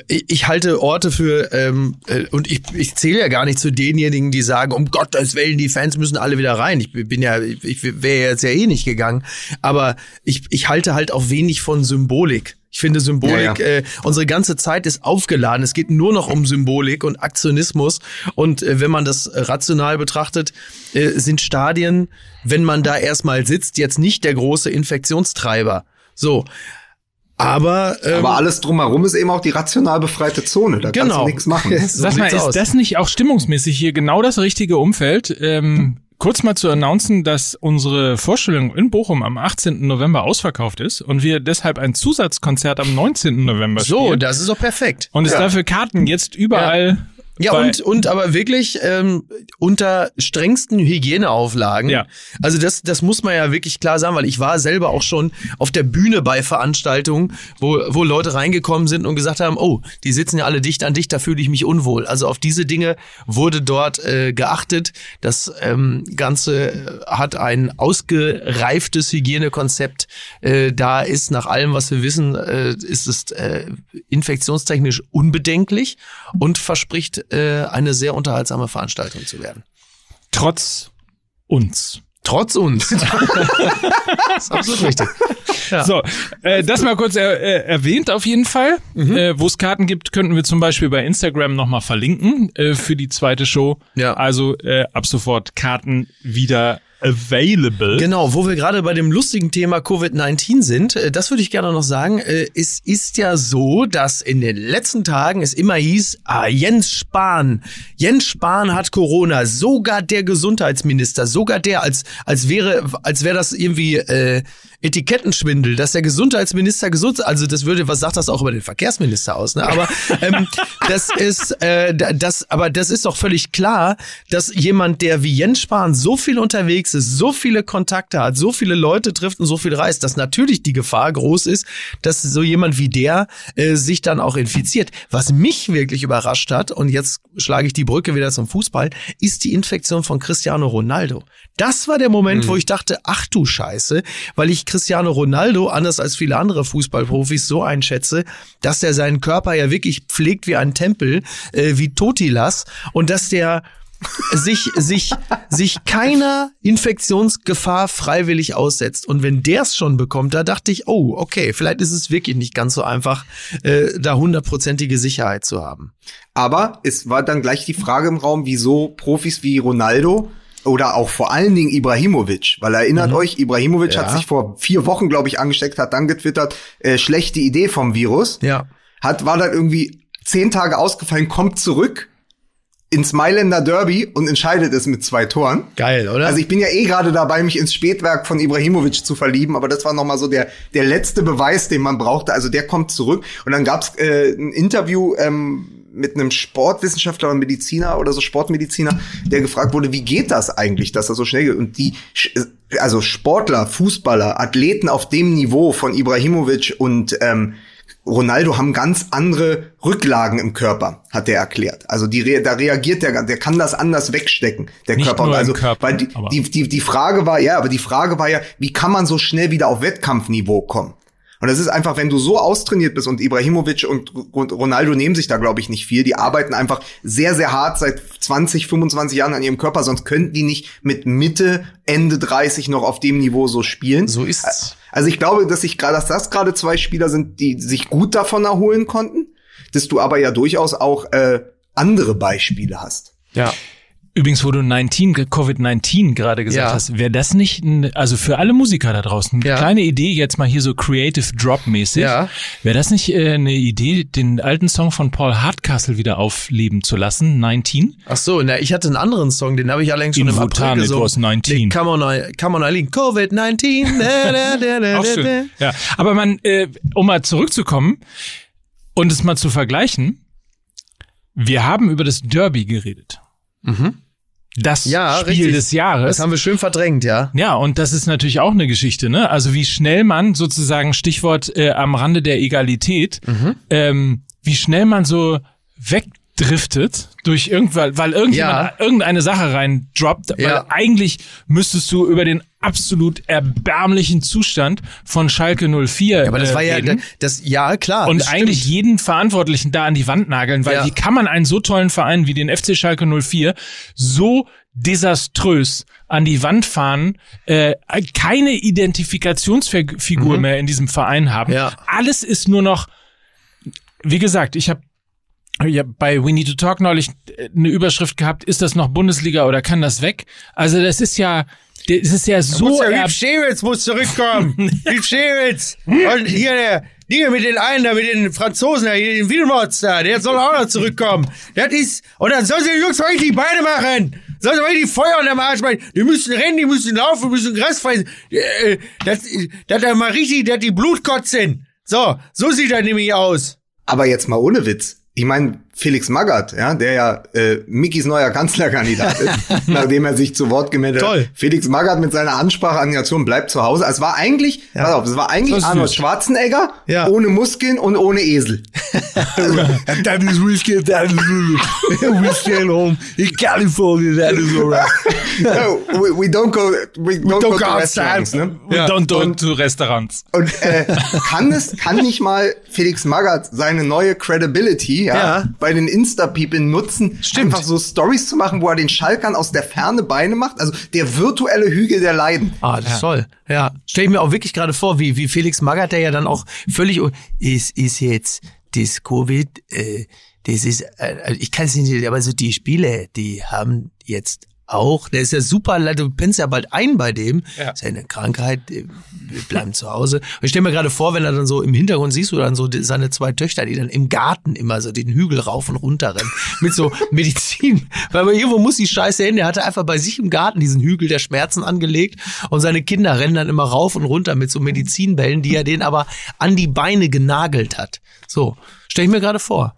ich halte Orte für, ähm, äh, und ich, ich zähle ja gar nicht zu denjenigen, die sagen, um Gottes Willen, die Fans müssen alle wieder rein. Ich bin ja, ich, wäre jetzt ja eh nicht gegangen. Aber ich, ich halte halt auch wenig von Symbolik. Ich finde Symbolik, Ja, ja. Äh, unsere ganze Zeit ist aufgeladen. Es geht nur noch um Symbolik und Aktionismus. Und äh, wenn man das rational betrachtet, äh, sind Stadien, wenn man da erstmal sitzt, jetzt nicht der große Infektionstreiber. So. Aber, ähm, Aber alles drumherum ist eben auch die rational befreite Zone. Da kannst Genau. du nichts machen. (laughs) So Sag mal, ist aus. das nicht auch stimmungsmäßig hier genau das richtige Umfeld? Ähm, kurz mal zu announcen, dass unsere Vorstellung in Bochum am 18. November ausverkauft ist und wir deshalb ein Zusatzkonzert am 19. November so, spielen. das ist doch perfekt. und es Ja. dafür Karten jetzt überall. Ja, und, und aber wirklich ähm, unter strengsten Hygieneauflagen. Ja. Also das, das muss man ja wirklich klar sagen, weil ich war selber auch schon auf der Bühne bei Veranstaltungen, wo, wo Leute reingekommen sind und gesagt haben, oh, die sitzen ja alle dicht an dicht, da fühle ich mich unwohl. Also auf diese Dinge wurde dort äh, geachtet. Das ähm, Ganze äh, hat ein ausgereiftes Hygienekonzept. Äh, da ist nach allem, was wir wissen, äh, ist es äh, infektionstechnisch unbedenklich und verspricht äh, eine sehr unterhaltsame Veranstaltung zu werden. Trotz uns. Trotz uns. (laughs) das ist absolut richtig. Ja. So, äh, das mal kurz er, äh, erwähnt auf jeden Fall. Mhm. Äh, Wo es Karten gibt, könnten wir zum Beispiel bei Instagram nochmal verlinken äh, für die zweite Show. Ja. Also äh, ab sofort Karten wieder available. Genau, wo wir gerade bei dem lustigen Thema Covid-19 sind, äh, das würde ich gerne noch sagen. Äh, Es ist ja so, dass in den letzten Tagen es immer hieß, ah, Jens Spahn, Jens Spahn hat Corona, sogar der Gesundheitsminister, sogar der, als, als wäre, als wäre das irgendwie äh, Etikettenschwindel, dass der Gesundheitsminister gesund, also das würde, was sagt das auch über den Verkehrsminister aus, ne? Aber (laughs) ähm, das ist, äh, da- das, aber das ist doch völlig klar, dass jemand, der wie Jens Spahn so viel unterwegs ist, so viele Kontakte hat, so viele Leute trifft und so viel reist, dass natürlich die Gefahr groß ist, dass so jemand wie der äh, sich dann auch infiziert. Was mich wirklich überrascht hat, und jetzt schlage ich die Brücke wieder zum Fußball, ist die Infektion von Cristiano Ronaldo. Das war der Moment, wo ich dachte, ach du Scheiße, weil ich Cristiano Ronaldo, anders als viele andere Fußballprofis, so einschätze, dass er seinen Körper ja wirklich pflegt wie ein Tempel, äh, wie Totilas und dass der sich, (laughs) sich, sich keiner Infektionsgefahr freiwillig aussetzt. Und wenn der es schon bekommt, da dachte ich, oh, okay, vielleicht ist es wirklich nicht ganz so einfach, äh, da hundertprozentige Sicherheit zu haben. Aber es war dann gleich die Frage im Raum, wieso Profis wie Ronaldo oder auch vor allen Dingen Ibrahimovic, weil erinnert Mhm. euch, Ibrahimovic Ja. hat sich vor vier Wochen, glaube ich, angesteckt, hat dann getwittert, äh, schlechte Idee vom Virus. Ja. Hat, war dann irgendwie zehn Tage ausgefallen, kommt zurück ins Mailänder Derby und entscheidet es mit zwei Toren. Geil, oder? Also ich bin ja eh gerade dabei, mich ins Spätwerk von Ibrahimovic zu verlieben, aber das war noch mal so der der letzte Beweis, den man brauchte. Also der kommt zurück und dann gab's äh, ein Interview ähm, mit einem Sportwissenschaftler oder Mediziner oder so Sportmediziner, der gefragt wurde, wie geht das eigentlich, dass er so schnell geht? Und die sch- also Sportler, Fußballer, Athleten auf dem Niveau von Ibrahimovic und ähm, Ronaldo haben ganz andere Rücklagen im Körper, hat er erklärt. Also die, re- da reagiert der, der kann das anders wegstecken, der Nicht Körper. nur also, Körper, weil die, die, die, die Frage war, ja, aber die Frage war ja, wie kann man so schnell wieder auf Wettkampfniveau kommen? Und das ist einfach, wenn du so austrainiert bist und Ibrahimovic und Ronaldo nehmen sich da, glaube ich, nicht viel. Die arbeiten einfach sehr, sehr hart seit 20, 25 Jahren an ihrem Körper, sonst könnten die nicht mit Mitte, Ende 30 noch auf dem Niveau so spielen. so ist's. Also ich glaube, dass ich gerade, dass das gerade zwei Spieler sind, die sich gut davon erholen konnten, dass du aber ja durchaus auch äh, andere Beispiele hast. Ja. Übrigens, wo du 19, Covid-19 gerade gesagt Ja. hast, wäre das nicht, ein, also für alle Musiker da draußen, eine Ja. kleine Idee, jetzt mal hier so Creative Drop-mäßig, Ja. wäre das nicht äh, eine Idee, den alten Song von Paul Hardcastle wieder aufleben zu lassen, 19? Ach so, na, ich hatte einen anderen Song, den habe ich allerdings schon In im April it gesungen. was 19. Nee, Come on, I- come on, Eileen. Covid-19. Da, da, da, da, Auch schön. Ja, aber man, äh, um mal zurückzukommen und es mal zu vergleichen, wir haben über das Derby geredet. Das Ja, Spiel richtig. des Jahres. Das haben wir schön verdrängt, ja. Ja, und das ist natürlich auch eine Geschichte, ne? Also wie schnell man sozusagen, Stichwort äh, am Rande der Egalität, Mhm. ähm, wie schnell man so wegdriftet durch irgendwann, weil irgendjemand Ja. irgendeine Sache reindroppt, weil Ja. eigentlich müsstest du über den absolut erbärmlichen Zustand von Schalke 04 Aber das äh, war ja, reden. das, ja, klar. Und eigentlich stimmt. jeden Verantwortlichen da an die Wand nageln, weil Ja. wie kann man einen so tollen Verein wie den FC Schalke 04 so desaströs an die Wand fahren, äh, keine Identifikationsfigur mehr in diesem Verein haben. Mhm. Ja. Alles ist nur noch, wie gesagt, ich habe ja, bei We Need to Talk neulich äh, eine Überschrift gehabt, ist das noch Bundesliga oder kann das weg? Also das ist ja, das ist ja so erb- Schewitz muss zurückkommen. (laughs) Lieb Schewitz. Und hier der, Dinge mit den einen da, mit den Franzosen da, hier den Wilmots da, der soll auch noch zurückkommen. Das ist, und dann sollen sie die Jungs mal richtig die Beine machen. Sollen sie mal richtig Feuer unter dem Arsch machen. Die müssen rennen, die müssen laufen, die müssen Gras fressen. Äh, Das, das da mal richtig, das die Blut kotzen. So, so sieht das nämlich aus. Aber jetzt mal ohne Witz. Ich meine, Felix Magath, ja, der ja äh, Mickys neuer Kanzlerkandidat ist, (laughs) nachdem er sich zu Wort gemeldet Toll. hat. Felix Magath mit seiner Ansprache an die Nation bleibt zu Hause. Es war eigentlich, pass auf, es war eigentlich Arnold. Schwarzenegger Ja. ohne Muskeln und ohne Esel. (laughs) That is whiskey, that is whiskey at home in California, that is alright. (laughs) no, we, we don't go, we don't, go, go to outside. restaurants, ne? We Ja. don't go to Restaurants. Und äh, kann es, kann nicht mal Felix Magath seine neue Credibility ja, Ja. Bei den Insta-People nutzen, Stimmt. einfach so Stories zu machen, wo er den Schalkern aus der Ferne Beine macht? Also der virtuelle Hügel der Leiden. Ah, das ist toll. Ja, stell ich mir auch wirklich gerade vor, wie, wie Felix Magath, der ja dann auch völlig, es ist jetzt das Covid, äh, das ist, äh, ich kann es nicht, aber so die Spiele, die haben jetzt auch, der ist ja super, du pennst ja bald ein bei dem, Ja. ist ja eine Krankheit, wir bleiben zu Hause. Und ich stell mir gerade vor, wenn er dann so im Hintergrund siehst du dann so seine zwei Töchter, die dann im Garten immer so den Hügel rauf und runter rennen, (laughs) mit so Medizin, weil man irgendwo muss die Scheiße hin, der hatte einfach bei sich im Garten diesen Hügel der Schmerzen angelegt und seine Kinder rennen dann immer rauf und runter mit so Medizinbällen, die er denen aber an die Beine genagelt hat. So, stell ich mir gerade vor.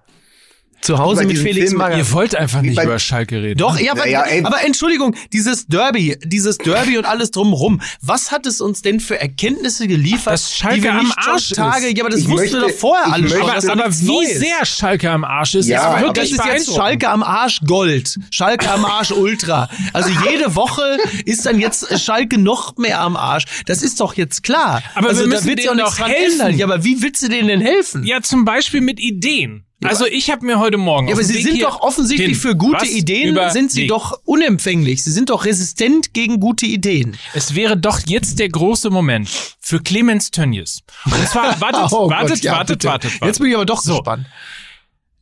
Zu Hause mit Felix Film- Magath. Ihr wollt einfach nicht über Schalke reden. Doch, ja, aber, Naja, ey. aber Entschuldigung, dieses Derby, dieses Derby und alles drumherum, was hat es uns denn für Erkenntnisse geliefert, Dass Schalke die wir am Arsch Tage, ist. ja, aber das Ich wussten möchte- wir doch vorher alle schon. aber nichts wie Neues. sehr Schalke am Arsch ist, Ja, ist aber Das wirklich ist jetzt beeindruckend. Schalke am Arsch Gold. Schalke am Arsch Ultra. Also jede Woche ist dann jetzt Schalke noch mehr am Arsch. Das ist doch jetzt klar. Aber also wir da müssen wird ja auch denen doch dran helfen. ändern. Ja, aber wie willst du denen denn helfen? Ja, zum Beispiel mit Ideen. Also ich habe mir heute Morgen. Ja, aber sie Weg sind doch offensichtlich hin. für gute Was Ideen, über sind sie Weg. doch unempfänglich. Sie sind doch resistent gegen gute Ideen. Es wäre doch jetzt der große Moment für Clemens Tönnies. Und zwar, (laughs) wartet, Oh wartet, Gott, ja, wartet, bitte. wartet, wartet. Jetzt bin ich aber doch So. gespannt.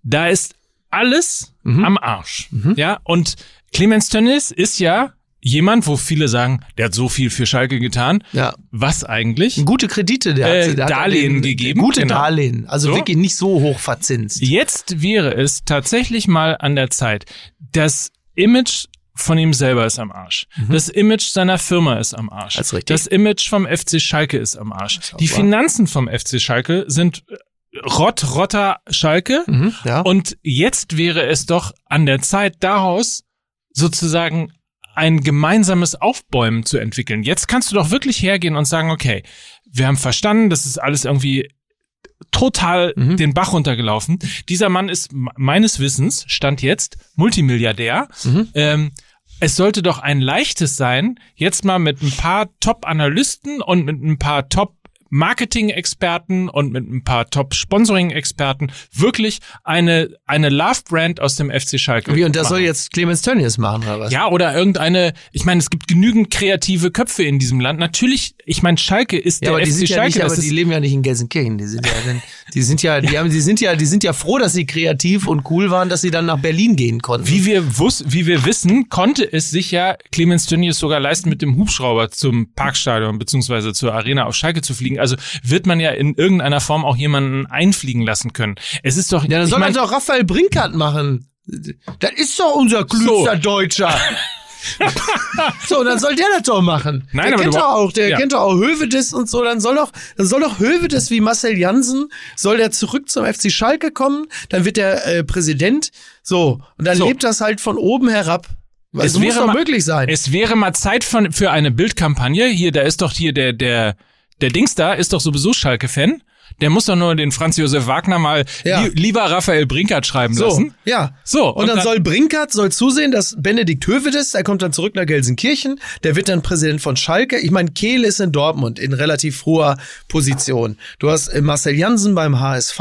Da ist alles Mhm. am Arsch. Ja, und Clemens Tönnies ist ja jemand, wo viele sagen, der hat so viel für Schalke getan. Ja. Was eigentlich? Gute Kredite, der Äh, hat, der hat Darlehen den- gegeben, Gute genau. Darlehen. Also So. wirklich nicht so hoch verzinst. Jetzt wäre es tatsächlich mal an der Zeit. Das Image von ihm selber ist am Arsch. Das Image seiner Firma ist am Arsch. Mhm. Das ist richtig. Das Image vom FC Schalke ist am Arsch. auch Die wahr. Finanzen vom FC Schalke sind äh, Rott, Rotter Schalke. Mhm, ja. Und jetzt wäre es doch an der Zeit, daraus sozusagen ein gemeinsames Aufbäumen zu entwickeln. Jetzt kannst du doch wirklich hergehen und sagen, okay, wir haben verstanden, das ist alles irgendwie total Mhm. den Bach runtergelaufen. Dieser Mann ist meines Wissens, stand jetzt, Multimilliardär. Mhm. Ähm, es sollte doch ein leichtes sein, jetzt mal mit ein paar Top-Analysten und mit ein paar Top Marketing-Experten und mit ein paar Top-Sponsoring-Experten wirklich eine, eine Love-Brand aus dem FC Schalke Wie, und das machen. soll jetzt Clemens Tönnies machen, oder was? Ja, oder irgendeine, ich meine, es gibt genügend kreative Köpfe in diesem Land. Natürlich, ich meine, Schalke ist Ja, der aber die FC sind ja Schalke. nicht, aber die leben ja nicht in Gelsenkirchen. Die sind ja, die sind ja, die haben, die sind ja, die sind ja froh, dass sie kreativ und cool waren, dass sie dann nach Berlin gehen konnten. wie wir, wus wie wir wissen, konnte es sich ja Clemens Tönnies sogar leisten, mit dem Hubschrauber zum Parkstadion beziehungsweise zur Arena auf Schalke zu fliegen. Also wird man ja in irgendeiner Form auch jemanden einfliegen lassen können. Es ist doch, Ja, dann soll das doch Raphael Brinkert machen. Das ist doch unser klügster Deutscher. (laughs) so, dann soll der das doch machen. Nein, der aber kennt doch auch, der ja. kennt doch auch Hövedes und so. Dann soll doch, dann soll doch Hövedes wie Marcel Jansen, soll der zurück zum FC Schalke kommen. Dann wird der äh, Präsident. So, und dann So. lebt das halt von oben herab. Weil Es es muss wäre doch mal- möglich sein. Es wäre mal Zeit von, für eine Bildkampagne. Hier, da ist doch hier der, der, der Dings da, ist doch sowieso Schalke-Fan. Der muss doch nur den Franz Josef Wagner mal Ja. li lieber Raphael Brinkert schreiben So, lassen. ja. So, Und, und dann, dann- soll Brinkert soll zusehen, dass Benedikt Hövedes, der kommt dann zurück nach Gelsenkirchen, der wird dann Präsident von Schalke. Ich meine, Kehl ist in Dortmund in relativ hoher Position. Du hast äh, Marcel Jansen beim HSV,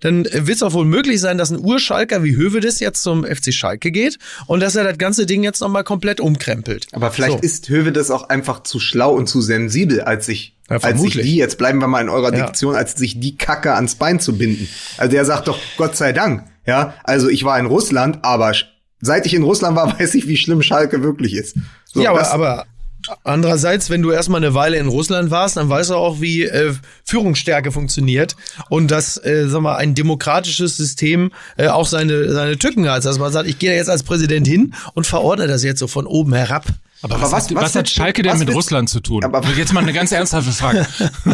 dann äh, wird es auch wohl möglich sein, dass ein Urschalker wie Hövedes jetzt zum FC Schalke geht und dass er das ganze Ding jetzt nochmal komplett umkrempelt. Aber vielleicht So. ist Höwe das auch einfach zu schlau und zu sensibel, als sich, Ja, als sich die, jetzt bleiben wir mal in eurer Ja. Diktion, als sich die Kacke ans Bein zu binden. Also der sagt doch, Gott sei Dank, ja, also ich war in Russland, aber seit ich in Russland war, (laughs) weiß ich, wie schlimm Schalke wirklich ist. So, ja, aber, aber andererseits, wenn du erstmal eine Weile in Russland warst, dann weißt du auch, wie äh, Führungsstärke funktioniert und dass, äh, sag mal, ein demokratisches System äh, auch seine, seine Tücken hat. Dass man sagt, ich gehe da jetzt als Präsident hin und verordne das jetzt so von oben herab. Aber, Aber was, was- hat, was was hat Schalke denn mit willst- Russland zu tun? Aber- jetzt mal eine ganz ernsthafte Frage. (laughs)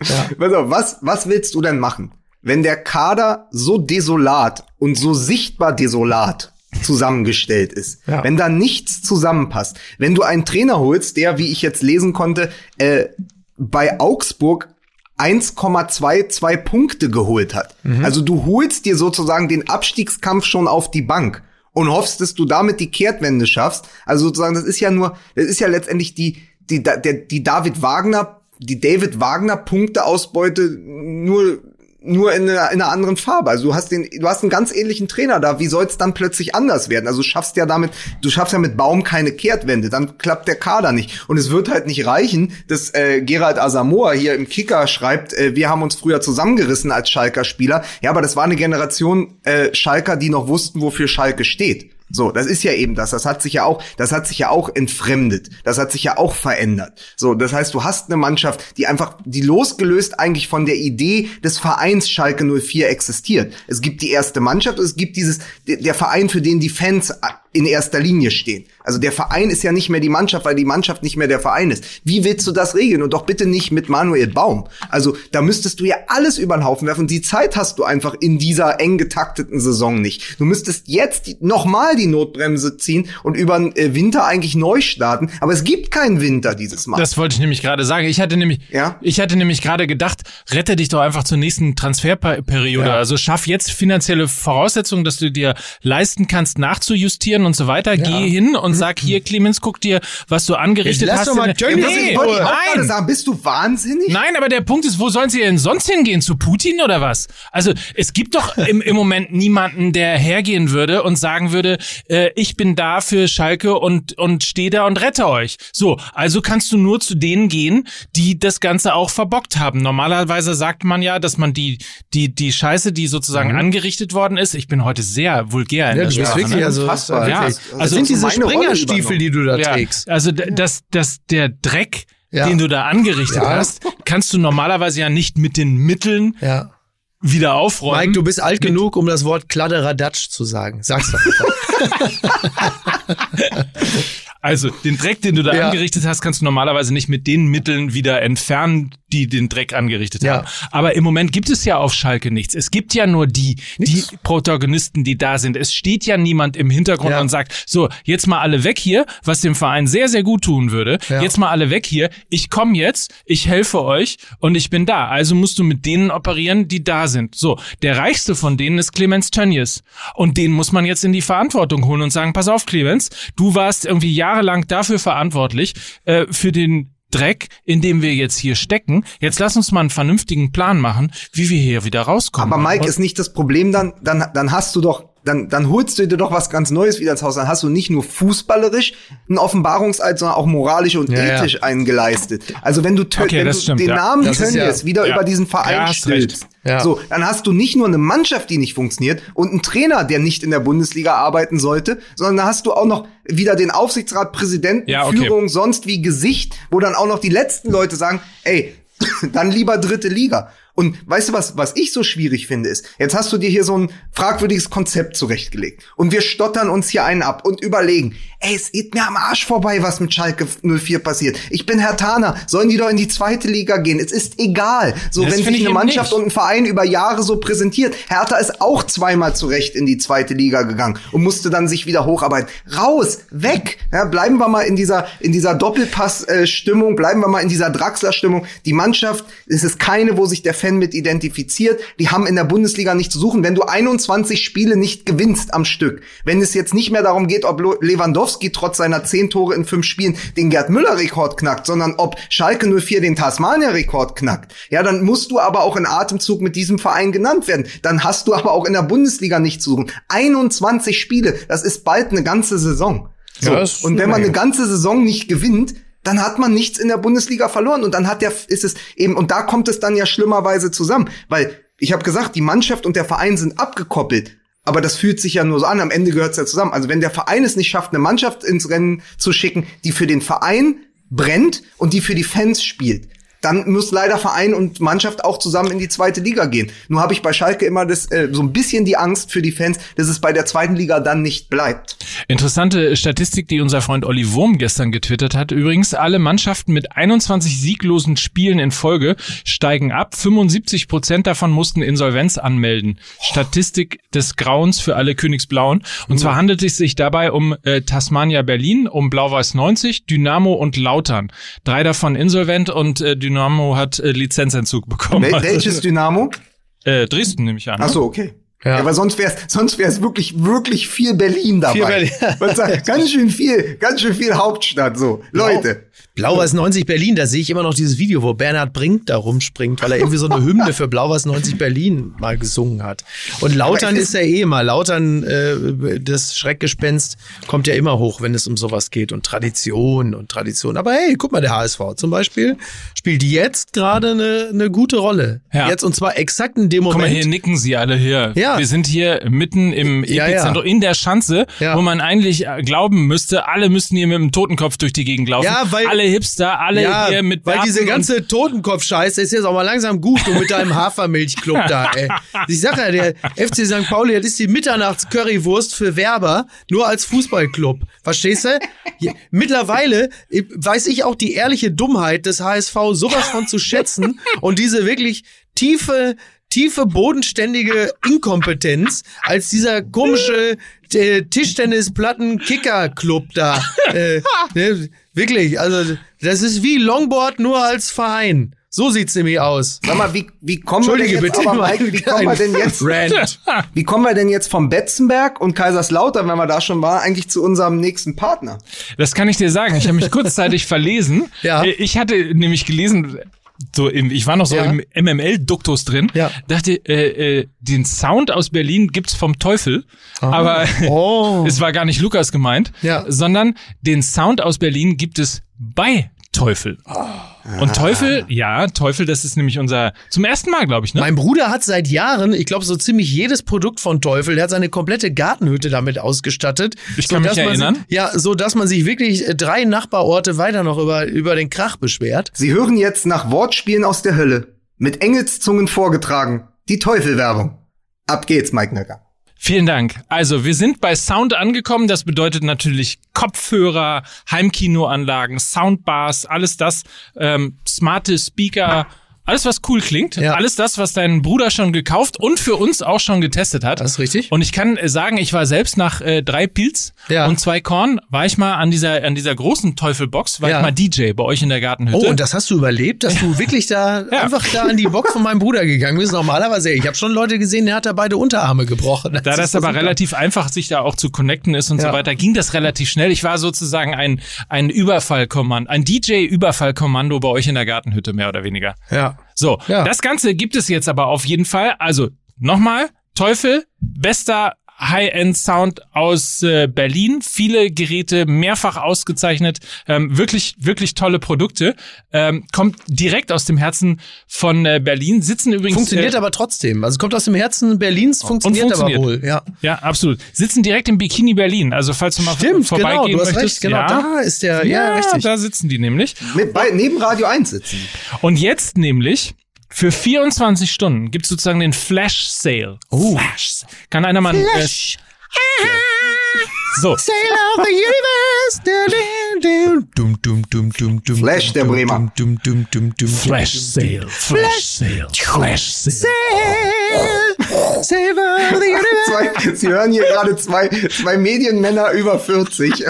Auf, was, was willst du denn machen, wenn der Kader so desolat und so sichtbar desolat zusammengestellt ist, Ja. wenn da nichts zusammenpasst, wenn du einen Trainer holst, der, wie ich jetzt lesen konnte, äh, bei Augsburg 1,22 Punkte geholt hat. Also du holst dir sozusagen den Abstiegskampf schon auf die Bank und hoffst, dass du damit die Kehrtwende schaffst. Also sozusagen, das ist ja nur, das ist ja letztendlich die, die, der, die David Wagner, die David Wagner Punkteausbeute nur nur in einer, in einer anderen Farbe. Also du hast den, du hast einen ganz ähnlichen Trainer da. Wie soll es dann plötzlich anders werden? Also du schaffst ja damit, du schaffst ja mit Baum keine Kehrtwende. Dann klappt der Kader nicht. Und es wird halt nicht reichen, dass äh, Gerald Asamoah hier im Kicker schreibt, äh, wir haben uns früher zusammengerissen als Schalker Spieler. Ja, aber das war eine Generation äh, Schalker, die noch wussten, wofür Schalke steht. So, das ist ja eben das. Das hat sich ja auch, das hat sich ja auch entfremdet. Das hat sich ja auch verändert. So, das heißt, du hast eine Mannschaft, die einfach, die losgelöst eigentlich von der Idee des Vereins Schalke 04 existiert. Es gibt die erste Mannschaft, es gibt dieses, der Verein, für den die Fans in erster Linie stehen. Also der Verein ist ja nicht mehr die Mannschaft, weil die Mannschaft nicht mehr der Verein ist. Wie willst du das regeln? Und doch bitte nicht mit Manuel Baum. Also da müsstest du ja alles über den Haufen werfen. Die Zeit hast du einfach in dieser eng getakteten Saison nicht. Du müsstest jetzt nochmal die Notbremse ziehen und über den äh, Winter eigentlich neu starten. Aber es gibt keinen Winter dieses Mal. Das wollte ich nämlich gerade sagen. Ich hatte nämlich, Ja? ich hatte nämlich gerade gedacht, rette dich doch einfach zur nächsten Transferperiode. Ja. Also schaff jetzt finanzielle Voraussetzungen, dass du dir leisten kannst, nachzujustieren und so weiter. Geh hin und sag hier, Clemens, guck dir, was du angerichtet lass hast. doch mal ich nee, wollte auch gerade nein. sagen, bist du wahnsinnig? Nein, aber der Punkt ist, wo sollen sie denn sonst hingehen? Zu Putin oder was? Also es gibt doch im, im Moment niemanden, der hergehen würde und sagen würde, äh, ich bin da für Schalke und, und stehe da und rette euch. So, also kannst du nur zu denen gehen, die das Ganze auch verbockt haben. Normalerweise sagt man ja, dass man die, die, die Scheiße, die sozusagen angerichtet worden ist, ich bin heute sehr vulgär in Ja, der du bist Sprache, wirklich, ne? also, ja. Also das sind diese Springerstiefel, die du da Ja, trägst. also d- dass, dass der Dreck, Ja. den du da angerichtet Ja. hast, kannst du normalerweise ja nicht mit den Mitteln Ja. wieder aufräumen. Mike, du bist alt genug, um das Wort Kladderadatsch zu sagen. Sag's doch. (laughs) (laughs) Also den Dreck, den du da Ja. angerichtet hast, kannst du normalerweise nicht mit den Mitteln wieder entfernen, die den Dreck angerichtet Ja. haben. Aber im Moment gibt es ja auf Schalke nichts. Es gibt ja nur die, die Protagonisten, die da sind. Es steht ja niemand im Hintergrund Ja. und sagt, so, jetzt mal alle weg hier, was dem Verein sehr, sehr gut tun würde. Jetzt mal alle weg hier. Ich komme jetzt, ich helfe euch und ich bin da. Also musst du mit denen operieren, die da sind. So, der reichste von denen ist Clemens Tönnies. Und den muss man jetzt in die Verantwortung holen und sagen, pass auf, Clemens, du warst irgendwie jahrelang dafür verantwortlich, äh, für den Dreck, in dem wir jetzt hier stecken. Jetzt lass uns mal einen vernünftigen Plan machen, wie wir hier wieder rauskommen. Aber Mike ist nicht das Problem dann, dann, dann hast du doch, dann, dann holst du dir doch was ganz Neues wieder ins Haus. Dann hast du nicht nur fußballerisch einen Offenbarungseid, sondern auch moralisch und Ja, ja. ethisch einen geleistet. Also wenn du, Okay, wenn das du stimmt, den ja. Namen ist Tönnies ja- wieder ja. über diesen Verein Ja, stülpst, Ja. so, dann hast du nicht nur eine Mannschaft, die nicht funktioniert und einen Trainer, der nicht in der Bundesliga arbeiten sollte, sondern da hast du auch noch wieder den Aufsichtsrat, Präsidenten, Ja, okay. Führung, sonst wie Gesicht, wo dann auch noch die letzten Leute sagen, ey, (laughs) dann lieber dritte Liga. Und weißt du was, was ich so schwierig finde, ist, jetzt hast du dir hier so ein fragwürdiges Konzept zurechtgelegt. Und wir stottern uns hier einen ab und überlegen, ey, es geht mir am Arsch vorbei, was mit Schalke 04 passiert. Ich bin Herr Taner, sollen die doch in die zweite Liga gehen? Es ist egal. So, Das wenn sich ich eine Mannschaft nicht. und ein Verein über Jahre so präsentiert. Hertha ist auch zweimal zurecht in die zweite Liga gegangen und musste dann sich wieder hocharbeiten. Raus, weg. Ja, bleiben wir mal in dieser, in dieser Doppelpass-Stimmung, bleiben wir mal in dieser Draxler-Stimmung. Die Mannschaft, es ist keine, wo sich der Fan mit identifiziert. Die haben in der Bundesliga nicht zu suchen. Wenn du 21 Spiele nicht gewinnst am Stück, wenn es jetzt nicht mehr darum geht, ob Lewandowski trotz seiner 10 Tore in 5 Spielen den Gerd Müller-Rekord knackt, sondern ob Schalke 04 den Tasmania-Rekord knackt, ja, dann musst du aber auch in Atemzug mit diesem Verein genannt werden. Dann hast du aber auch in der Bundesliga nicht zu suchen. 21 Spiele, das ist bald eine ganze Saison. So. Ja, und wenn man eine ganze Saison nicht gewinnt, dann hat man nichts in der Bundesliga verloren und dann hat der ist es eben und da kommt es dann ja schlimmerweise zusammen, weil ich habe gesagt, die Mannschaft und der Verein sind abgekoppelt. Aber das fühlt sich ja nur so an, am Ende gehört's ja zusammen. Also wenn der Verein es nicht schafft, eine Mannschaft ins Rennen zu schicken, die für den Verein brennt und die für die Fans spielt, dann muss leider Verein und Mannschaft auch zusammen in die zweite Liga gehen. Nur habe ich bei Schalke immer das, äh, so ein bisschen die Angst für die Fans, dass es bei der zweiten Liga dann nicht bleibt. Interessante Statistik, die unser Freund Olli Wurm gestern getwittert hat. Übrigens, alle Mannschaften mit 21 sieglosen Spielen in Folge steigen ab. 75 Prozent davon mussten Insolvenz anmelden. Statistik des Grauens für alle Königsblauen. Und zwar handelt es sich dabei um äh, Tasmania Berlin, um Blau-Weiß 90, Dynamo und Lautern. Drei davon insolvent und äh, Dynamo hat äh, Lizenzentzug bekommen. Wel (laughs) welches Dynamo? Äh, Dresden nehme ich an. ne? Ach so, okay. Ja. Ja. aber sonst wär's, sonst wär's wirklich, wirklich viel Berlin dabei. Viel Berlin. (laughs) Man sagt, (laughs) ganz schön viel, ganz schön viel Hauptstadt, so. Leute. Blau-Weiß 90 Berlin, da sehe ich immer noch dieses Video, wo Bernhard Brink da rumspringt, weil er irgendwie so eine (laughs) Hymne für Blau-Weiß 90 Berlin mal gesungen hat. Und Lautern es ist ja eh immer, Lautern, äh, das Schreckgespenst kommt ja immer hoch, wenn es um sowas geht und Tradition und Tradition. Aber hey, guck mal, der HSV zum Beispiel spielt jetzt gerade eine, eine gute Rolle. Ja. Jetzt und zwar exakt in dem Guck mal, Moment. hier nicken sie alle hier. Ja. Wir sind hier mitten im Ja, Epizentrum, ja. in der Schanze, Ja. wo man eigentlich glauben müsste, alle müssten hier mit dem Totenkopf durch die Gegend laufen. Ja, weil alle Hipster, alle Ja, hier mit weil diese und- ganze Totenkopf-Scheiße ist jetzt auch mal langsam gut, du mit deinem (laughs) Hafermilchclub da, ey. Ich sag ja, der FC St. Pauli, das ist die Mitternachts-Currywurst für Werber, nur als Fußballclub. Verstehst du? Mittlerweile weiß ich auch die ehrliche Dummheit des HSV sowas von zu schätzen (laughs) und diese wirklich tiefe, tiefe, bodenständige Inkompetenz als dieser komische äh, Tischtennisplatten-Kicker-Club da. (laughs) Äh, ne, wirklich, also das ist wie Longboard nur als Verein. So sieht's nämlich aus. Sag mal, wie, wie kommen wir denn Entschuldige jetzt, bitte, aber Michael, wie kommen wir denn jetzt, Rant. (laughs) wie kommen wir denn jetzt vom Betzenberg und Kaiserslautern, wenn wir da schon waren, eigentlich zu unserem nächsten Partner? Das kann ich dir sagen. Ich habe mich kurzzeitig (laughs) verlesen. Ja. Äh, Ich hatte nämlich gelesen, so im, ich war noch so Ja. im MML-Duktus drin. Ja. Dachte, äh, äh, den Sound aus Berlin gibt's vom Teufel, aber (laughs) Oh. es war gar nicht Lukas gemeint, Ja. sondern den Sound aus Berlin gibt es bei Teufel. Und Teufel, ja, Teufel, das ist nämlich unser zum ersten Mal, glaube ich, ne? Mein Bruder hat seit Jahren, ich glaube, so ziemlich jedes Produkt von Teufel, der hat seine komplette Gartenhütte damit ausgestattet. Ich kann mich erinnern. Sich, ja, so dass man sich wirklich äh, drei Nachbarorte weiter noch über, über den Krach beschwert. Sie hören jetzt nach Wortspielen aus der Hölle. Mit Engelszungen vorgetragen. Die Teufelwerbung. Ab geht's, Mike Nöcker. Vielen Dank. Also, wir sind bei Sound angekommen. Das bedeutet natürlich Kopfhörer, Heimkinoanlagen, Soundbars, alles das, ähm, smarte Speaker, alles was cool klingt, Ja. alles das, was dein Bruder schon gekauft und für uns auch schon getestet hat. Das ist richtig. Und ich kann äh, sagen, ich war selbst nach äh, drei Pilz Ja. und zwei Korn, war ich mal an dieser an dieser großen Teufelbox, war Ja. ich mal DJ bei euch in der Gartenhütte. Oh, und das hast du überlebt, dass du wirklich da (laughs) einfach da an die Box von meinem Bruder gegangen bist. Normalerweise, ich habe schon Leute gesehen, der hat da beide Unterarme gebrochen. Da das aber relativ einfach sich da auch zu connecten ist und so weiter, ging das relativ schnell. Ich war sozusagen ein, ein Überfallkommando, ein DJ-Überfallkommando bei euch in der Gartenhütte, mehr oder weniger. Ja. So, Ja. das Ganze gibt es jetzt aber auf jeden Fall. Also, nochmal, Teufel, bester High-End-Sound aus äh, Berlin. Viele Geräte mehrfach ausgezeichnet. Ähm, wirklich, wirklich tolle Produkte. Ähm, kommt direkt aus dem Herzen von äh, Berlin. Sitzen übrigens. Funktioniert äh, aber trotzdem. Also kommt aus dem Herzen Berlins, funktioniert, funktioniert. aber wohl. Ja. Ja, absolut. Sitzen direkt im Bikini Berlin. Also falls du mal Stimmt, vorbeigehen genau, du hast möchtest. recht, genau, ja. da ist der, ja, ja, richtig. da sitzen die nämlich. Mit, bei, neben Radio 1 sitzen. Und jetzt nämlich für 24 Stunden gibt's sozusagen den Flash Sale. Oh. Flash. Kann einer mal äh, so Sail of the universe. Dum, dum, dum, dum, dum, Flash, der dum, Bremer. Dum, dum, dum, dum, Flash Sale, Flash Sale, Flash Sale. The universe. Zwei, Sie hören hier gerade zwei, zwei Medienmänner über 40. (laughs)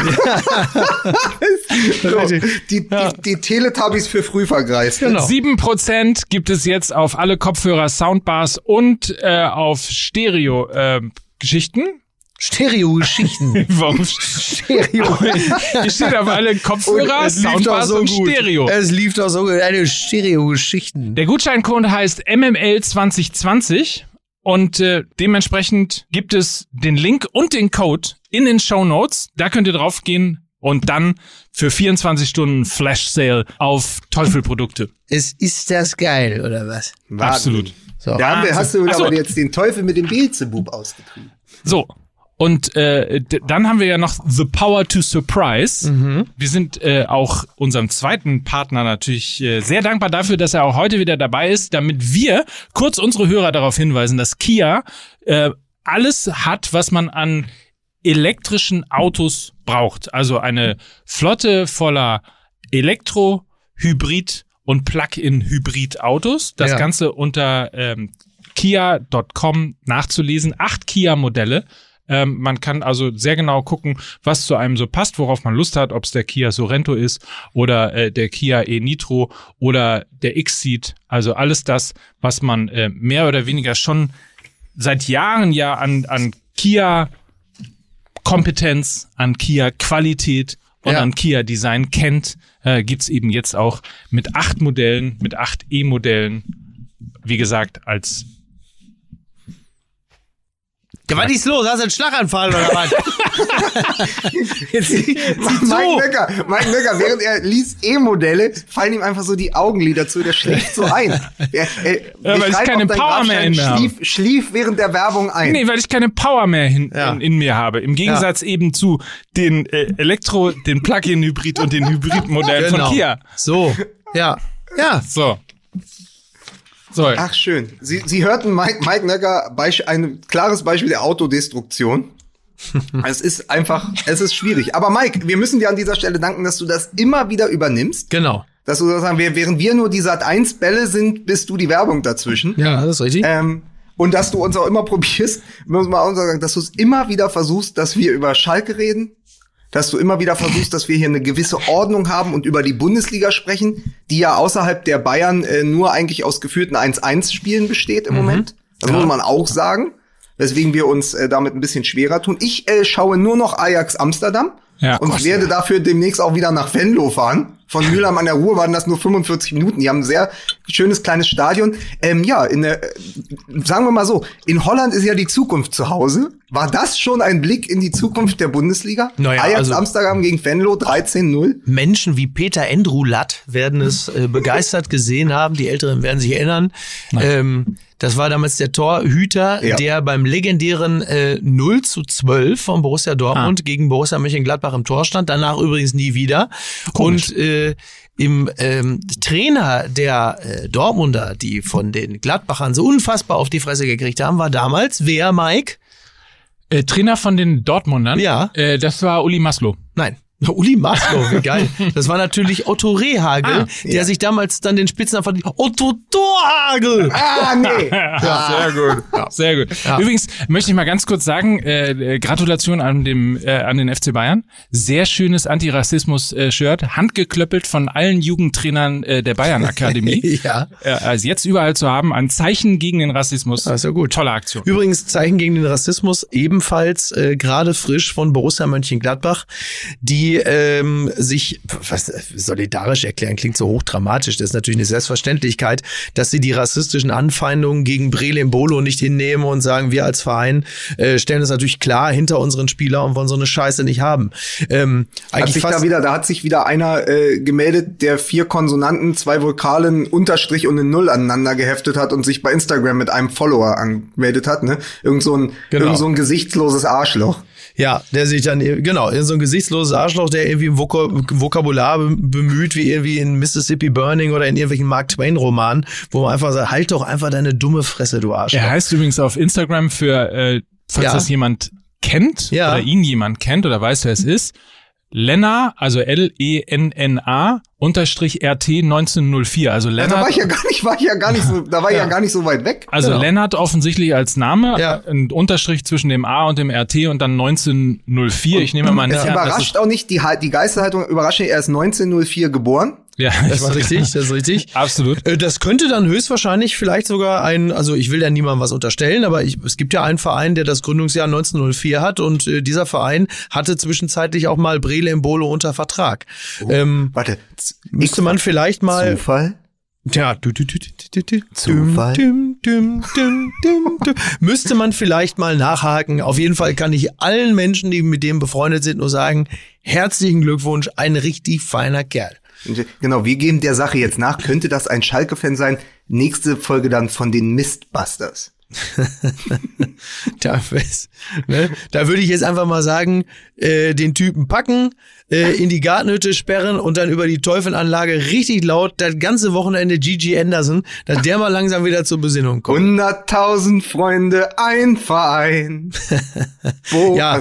so, die, die, die Teletubbies für Frühvergreiste. Genau. 7% gibt es jetzt auf alle Kopfhörer, Soundbars und äh, auf Stereo äh, Geschichten. Stereo-Geschichten. (laughs) Warum? Stereo. (laughs) Hier steht auf alle Kopfhörer, Es lief doch Soundbars so und gut. Stereo. Es lief doch so gut. Eine Stereo-Geschichten. Der Gutscheincode heißt MML 2020 und äh, dementsprechend gibt es den Link und den Code in den Show Notes. Da könnt ihr draufgehen und dann für 24 Stunden Flash Sale auf Teufelprodukte. Es ist das geil, oder was? Absolut. So. Da haben wir, hast du aber jetzt den Teufel mit dem Beelzebub ausgetrieben. So. Und äh, dann haben wir ja noch The Power to Surprise. Wir sind äh, auch unserem zweiten Partner natürlich äh, sehr dankbar dafür, dass er auch heute wieder dabei ist, damit wir kurz unsere Hörer darauf hinweisen, dass Kia äh, alles hat, was man an elektrischen Autos braucht. Also eine Flotte voller Elektro, Hybrid und Plug-in-Hybrid-Autos. Das Ja. Ganze unter ähm, kia.com nachzulesen. Acht Kia-Modelle. Ähm, man kann also sehr genau gucken, was zu einem so passt, worauf man Lust hat, ob es der Kia Sorento ist oder äh, der Kia e-Nitro oder der X-Seed. Also alles das, was man äh, mehr oder weniger schon seit Jahren ja an, an Kia Kompetenz, an Kia Qualität und Ja. an Kia Design kennt, äh, gibt's eben jetzt auch mit acht Modellen, mit acht E-Modellen, wie gesagt, als Ja, was ist los? Hast du einen Schlaganfall oder was? (laughs) Jetzt Mike. Nöcker, Mike Nöcker, während er liest E-Modelle, fallen ihm einfach so die Augenlider zu, der schläft so ein. (laughs) Er, er, Ja, weil ich keine Power mehr in mir habe. schlief, schlief während der Werbung ein. Nee, weil ich keine Power mehr hin, Ja. in, in mir habe. Im Gegensatz eben zu den äh, Elektro, den Plug-in-Hybrid und den (laughs) Hybrid-Modellen Genau. von Kia. So, ja. Ja, So. So. Ach schön. Sie, Sie hörten Mike, Mike Nöcker ein klares Beispiel der Autodestruktion. (laughs) es ist einfach, es ist schwierig. Aber Mike, wir müssen dir an dieser Stelle danken, dass du das immer wieder übernimmst. genau. Dass du sozusagen, während wir nur die Sat 1 Bälle sind, bist du die Werbung dazwischen. Ja, das ist richtig. Ähm, und dass du uns auch immer (laughs) probierst, muss man auch sagen, dass du es immer wieder versuchst, dass wir über Schalke reden, dass du immer wieder versuchst, dass wir hier eine gewisse Ordnung haben und über die Bundesliga sprechen, die ja außerhalb der Bayern äh, nur eigentlich aus geführten 1-1-Spielen besteht im Moment. Das muss man auch sagen. Weswegen wir uns äh, damit ein bisschen schwerer tun. Ich äh, schaue nur noch Ajax Amsterdam Ja, und Gott, werde dafür demnächst auch wieder nach Venlo fahren. Von Mülheim an der Ruhr waren das nur 45 Minuten. Die haben ein sehr schönes kleines Stadion. Ähm, ja, in der, äh, sagen wir mal so, in Holland ist ja die Zukunft zu Hause. War das schon ein Blick in die Zukunft der Bundesliga? Naja, Ajax also- Amsterdam gegen Venlo 13-0. Menschen wie Peter Endrulat werden es äh, begeistert gesehen haben. Die Älteren werden sich erinnern. Ähm, das war damals der Torhüter, Ja. der beim legendären äh, 0 zu 12 von Borussia Dortmund gegen Borussia Mönchengladbach im Tor stand. Danach übrigens nie wieder. Und äh, im ähm, Trainer der äh, Dortmunder, die von den Gladbachern so unfassbar auf die Fresse gekriegt haben, war damals wer, Mike? Äh, Trainer von den Dortmundern. Ja. Äh, das war Uli Maslow. Nein. Uli Maslow, wie geil. (laughs) Das war natürlich Otto Rehagel, Ah, der sich damals dann den Spitznamen verdient. Otto Torhagel! Ah, nee. (laughs) Ja, sehr gut. Sehr gut. Ja. Übrigens möchte ich mal ganz kurz sagen, äh, äh, Gratulation an dem äh, an den FC Bayern. Sehr schönes Antirassismus-Shirt, handgeklöppelt von allen Jugendtrainern äh, der Bayern Akademie. (laughs) Ja. äh, also jetzt überall zu haben, ein Zeichen gegen den Rassismus. Das ist ja gut. Tolle Aktion. Übrigens Zeichen gegen den Rassismus ebenfalls äh, gerade frisch von Borussia Mönchengladbach, die ähm, sich was, solidarisch erklären, klingt so hochdramatisch. Das ist natürlich eine Selbstverständlichkeit, dass sie die rassistischen Anfeindungen gegen Brele Bolo nicht hinnehmen und sagen, wir als Verein äh, stellen es natürlich klar hinter unseren Spieler und wollen so eine Scheiße nicht haben. Ähm, Hat eigentlich sich fast, da wieder, da hat sich wieder einer äh, gemeldet, der vier Konsonanten, zwei Vokalen, Unterstrich und eine Null aneinander geheftet hat und sich bei Instagram mit einem Follower angemeldet hat, ne? Irgend so ein, Genau. irgend so ein gesichtsloses Arschloch. Ja, der sich dann, genau, so ein gesichtsloses Arschloch, der irgendwie ein Vok Vokabular be- bemüht, wie irgendwie in Mississippi Burning oder in irgendwelchen Mark Twain Romanen, wo man einfach sagt, halt doch einfach deine dumme Fresse, du Arschloch. Er heißt übrigens auf Instagram für, äh, falls Ja. das jemand kennt Ja. oder ihn jemand kennt oder weiß, wer es ist, Lenna, also L-E-N-N-A, unterstrich RT 1904. Also Da Lennart, war ich ja gar nicht, war ich ja gar nicht so, da war ich ja gar nicht so weit weg. also Genau. Lennart offensichtlich als Name, Ja. ein Unterstrich zwischen dem A und dem RT und dann 1904. Ich nehme mal Es an, dass überrascht auch nicht, die, die Geisterhaltung überrascht nicht, er ist 1904 geboren. Ja, (laughs) Das ist richtig, das ist richtig. absolut. Äh, Das könnte dann höchstwahrscheinlich vielleicht sogar ein, also ich will ja niemandem was unterstellen, aber ich, es gibt ja einen Verein, der das Gründungsjahr 1904 hat und äh, dieser Verein hatte zwischenzeitlich auch mal Brele im Bolo unter Vertrag. Ähm, Warte. müsste man vielleicht mal Zufall? Ja, du, du, du, du, du, du, Zufall? Düm, düm, düm, düm, düm. Müsste man vielleicht mal nachhaken. Auf jeden Fall kann ich allen Menschen, die mit dem befreundet sind, nur sagen, herzlichen Glückwunsch, ein richtig feiner Kerl. Genau, wir geben der Sache jetzt nach. Könnte das ein Schalke-Fan sein? Nächste Folge dann von den Mistbusters. (laughs) Da, ne, da würde ich jetzt einfach mal sagen, äh, den Typen packen, äh, in die Gartenhütte sperren und dann über die Teufelanlage richtig laut das ganze Wochenende Gigi Anderson, dass der mal langsam wieder zur Besinnung kommt. 100.000 Freunde, ein Verein. (laughs) Wo, Ja.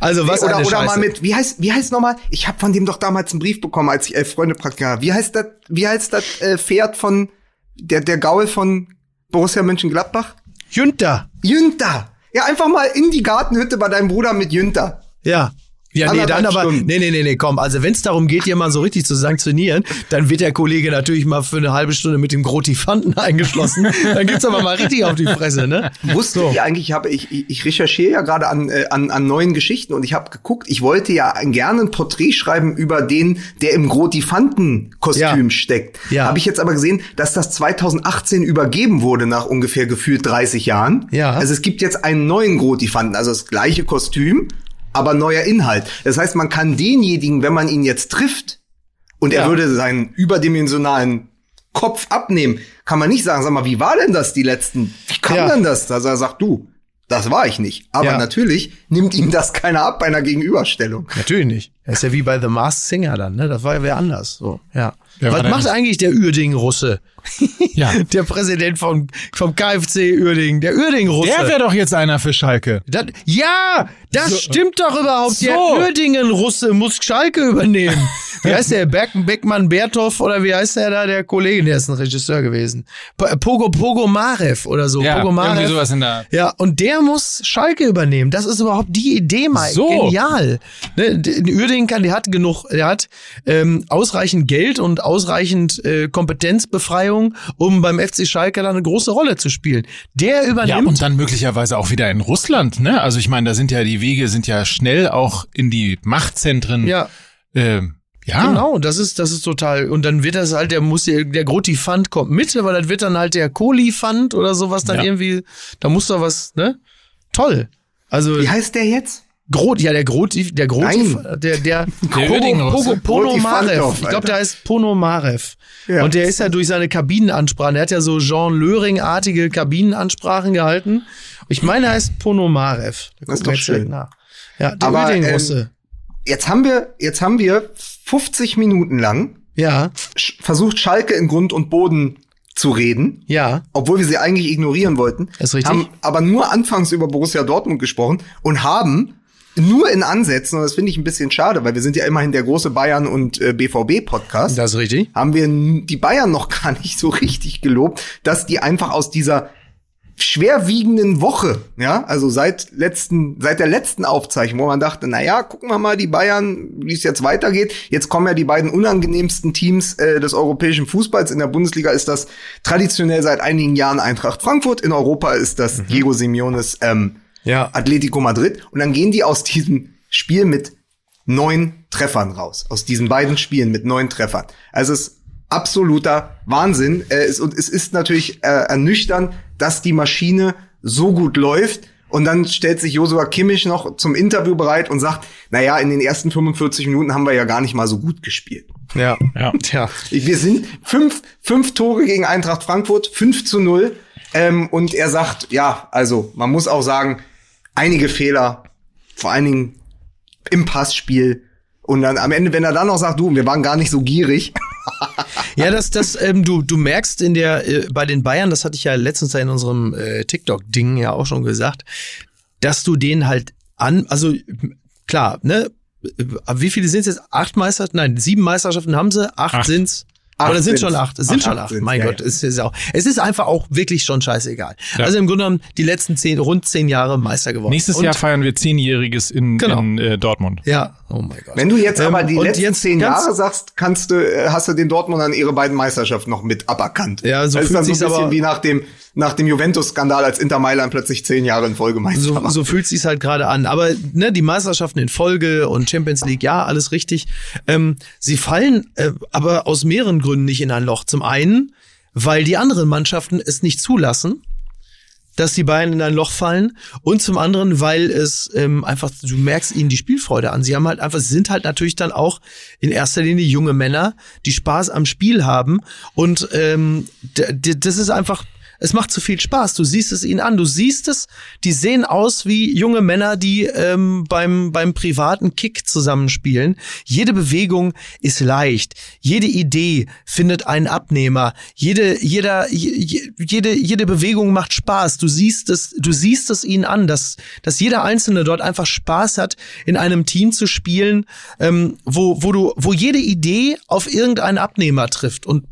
Also was oder, eine oder mal mit, wie heißt, wie heißt nochmal? Ich habe von dem doch damals einen Brief bekommen, als ich elf Freunde Praktika habe. Wie heißt das, wie heißt das äh, Pferd von, der, der Gaul von Borussia Mönchengladbach? Jünter. Jünter. Ja, einfach mal in die Gartenhütte bei deinem Bruder mit Jünter. Ja. Ja, nee, dann aber, Stunden. nee, nee, nee, nee, komm. Also wenn es darum geht, mal so richtig zu sanktionieren, dann wird der Kollege natürlich mal für eine halbe Stunde mit dem Grotifanten (laughs) eingeschlossen. dann gibt's aber mal richtig auf die Fresse, ne? Ihr eigentlich, ich, habe, ich, ich ich recherchiere ja gerade an, äh, an, an neuen Geschichten und ich habe geguckt, ich wollte ja gerne ein Porträt schreiben über den, der im Grotifanten-Kostüm Ja. steckt. Ja. Habe ich jetzt aber gesehen, dass das 2018 übergeben wurde nach ungefähr gefühlt 30 Jahren. Ja. Also es gibt jetzt einen neuen Grotifanten, also das gleiche Kostüm, aber neuer Inhalt. Das heißt, man kann denjenigen, wenn man ihn jetzt trifft und er Ja. würde seinen überdimensionalen Kopf abnehmen, kann man nicht sagen, sag mal, wie war denn das die letzten, wie kam Ja. denn das? Also er sagt, du, das war ich nicht. Aber Ja. natürlich nimmt ihm das keiner ab bei einer Gegenüberstellung. Natürlich nicht. Er ist ja wie bei The Masked Singer dann, ne? Das war ja wer anders. So, ja. Wer Was macht das? eigentlich der Uerding-Russe? (laughs) Ja. Der Präsident vom, vom KfC Uerding, der Uerding-Russe. Der wäre doch jetzt einer für Schalke. Das, ja, das So. stimmt doch überhaupt. Der So. Uerdingen-Russe muss Schalke übernehmen. (laughs) Wie heißt der? Beck, Beckmann Berthoff oder wie heißt der da? Der Kollege, der ist ein Regisseur gewesen. Pogo, Pogo Marev oder so. Ja, Pogo irgendwie Marev. sowas in der. Ja, und der muss Schalke übernehmen. Das ist überhaupt die Idee, Mike. So. Genial. Ne, Uerdingen kann, der hat genug, der hat ähm, ausreichend Geld und ausreichend äh, Kompetenzbefreiung, um beim FC Schalke da eine große Rolle zu spielen. Der übernimmt. Ja, und dann möglicherweise auch wieder in Russland, ne? Also ich meine, da sind ja die Wege sind ja schnell auch in die Machtzentren. ja. Ähm, ja. Genau, das ist, das ist total. Und dann wird das halt, der muss der, der Groti-Fund kommt mit, aber das wird dann halt der Kohli-Fund oder sowas dann Ja. irgendwie, da muss doch was, ne? Toll. Also, Wie heißt der jetzt? Grot, ja, der Groti, der Groti, Nein. der, der, (laughs) Pogo, Ponomarev. Ich glaube, der heißt Ponomarev. Ja. Und der ist ja durch seine Kabinenansprachen, der hat ja so Jean Löring-artige Kabinenansprachen gehalten. Ich meine, er heißt Ponomarev. Da Das ist doch schön. Nach. Ja, der Aber, Uerdingen-Russe. Jetzt haben wir, jetzt haben wir 50 Minuten lang ja, versucht, Schalke in Grund und Boden zu reden. ja. obwohl wir sie eigentlich ignorieren wollten, Ist richtig. haben aber nur anfangs über Borussia Dortmund gesprochen und haben nur in Ansätzen, und das finde ich ein bisschen schade, weil wir sind ja immerhin der große Bayern- und äh, BVB-Podcast, Das ist richtig. haben wir die Bayern noch (laughs) gar nicht so richtig gelobt, dass die einfach aus dieser schwerwiegenden Woche, ja, also seit letzten, seit der letzten Aufzeichnung, wo man dachte, na ja, gucken wir mal die Bayern, wie es jetzt weitergeht. Jetzt kommen ja die beiden unangenehmsten Teams äh, des europäischen Fußballs. In der Bundesliga ist das traditionell seit einigen Jahren Eintracht Frankfurt. In Europa ist das Diego Simeones ähm, Ja. Atletico Madrid. Und dann gehen die aus diesem Spiel mit neun Treffern raus. Aus diesen beiden Spielen mit neun Treffern. Also es ist absoluter Wahnsinn. Äh, es, und es ist natürlich äh, ernüchternd, dass die Maschine so gut läuft. Und dann stellt sich Josua Kimmich noch zum Interview bereit und sagt, na ja, in den ersten 45 Minuten haben wir ja gar nicht mal so gut gespielt. Ja. Ja. Tja. Wir sind fünf, fünf Tore gegen Eintracht Frankfurt, 5 zu 0. Ähm, und er sagt, ja, also man muss auch sagen, einige Fehler, vor allen Dingen im Passspiel. Und dann am Ende, wenn er dann noch sagt, du, wir waren gar nicht so gierig. (laughs) Ja, das, das, ähm, du, du merkst in der, äh, bei den Bayern, das hatte ich ja letztens ja in unserem äh, TikTok-Ding ja auch schon gesagt, dass du den halt an, also klar, ne, äh, wie viele sind es jetzt? Acht Meisterschaften? Nein, sieben Meisterschaften haben sie, acht, Acht. sind's. Acht Oder sind schon acht? Es sind Acht schon acht. sind's, Mein ja, Gott, ja. es ist auch. Es ist einfach auch wirklich schon scheißegal. Ja. Also im Grunde genommen die letzten zehn, rund zehn Jahre Meister geworden. Nächstes Und- Jahr feiern wir Zehnjähriges in, Genau. in äh, Dortmund. Ja, oh mein Gott. Wenn du jetzt Ähm, aber die letzten jetzt zehn Jahre sagst, kannst du, äh, hast du den Dortmundern ihre beiden Meisterschaften noch mit aberkannt. Ja, so das ist fühlt dann so ein sich's bisschen aber- wie nach dem, nach dem Juventus-Skandal, als Inter Mailand plötzlich zehn Jahre in Folge Meister So, so fühlt sich's halt gerade an. Aber ne, die Meisterschaften in Folge und Champions League, ja, alles richtig. Ähm, sie fallen äh, aber aus mehreren Gründen nicht in ein Loch. Zum einen, weil die anderen Mannschaften es nicht zulassen, dass die Bayern in ein Loch fallen. Und zum anderen, weil es ähm, einfach, du merkst ihnen die Spielfreude an. Sie haben halt einfach, sie sind halt natürlich dann auch in erster Linie junge Männer, die Spaß am Spiel haben. Und ähm, das ist einfach, es macht zu viel Spaß. Du siehst es ihnen an. Du siehst es, die sehen aus wie junge Männer, die ähm, beim, beim privaten Kick zusammenspielen. Jede Bewegung ist leicht. Jede Idee findet einen Abnehmer. Jede, jeder, je- jede, jede Bewegung macht Spaß. Du siehst es, du siehst es ihnen an, dass, dass jeder Einzelne dort einfach Spaß hat, in einem Team zu spielen, ähm, wo, wo du, wo jede Idee auf irgendeinen Abnehmer trifft und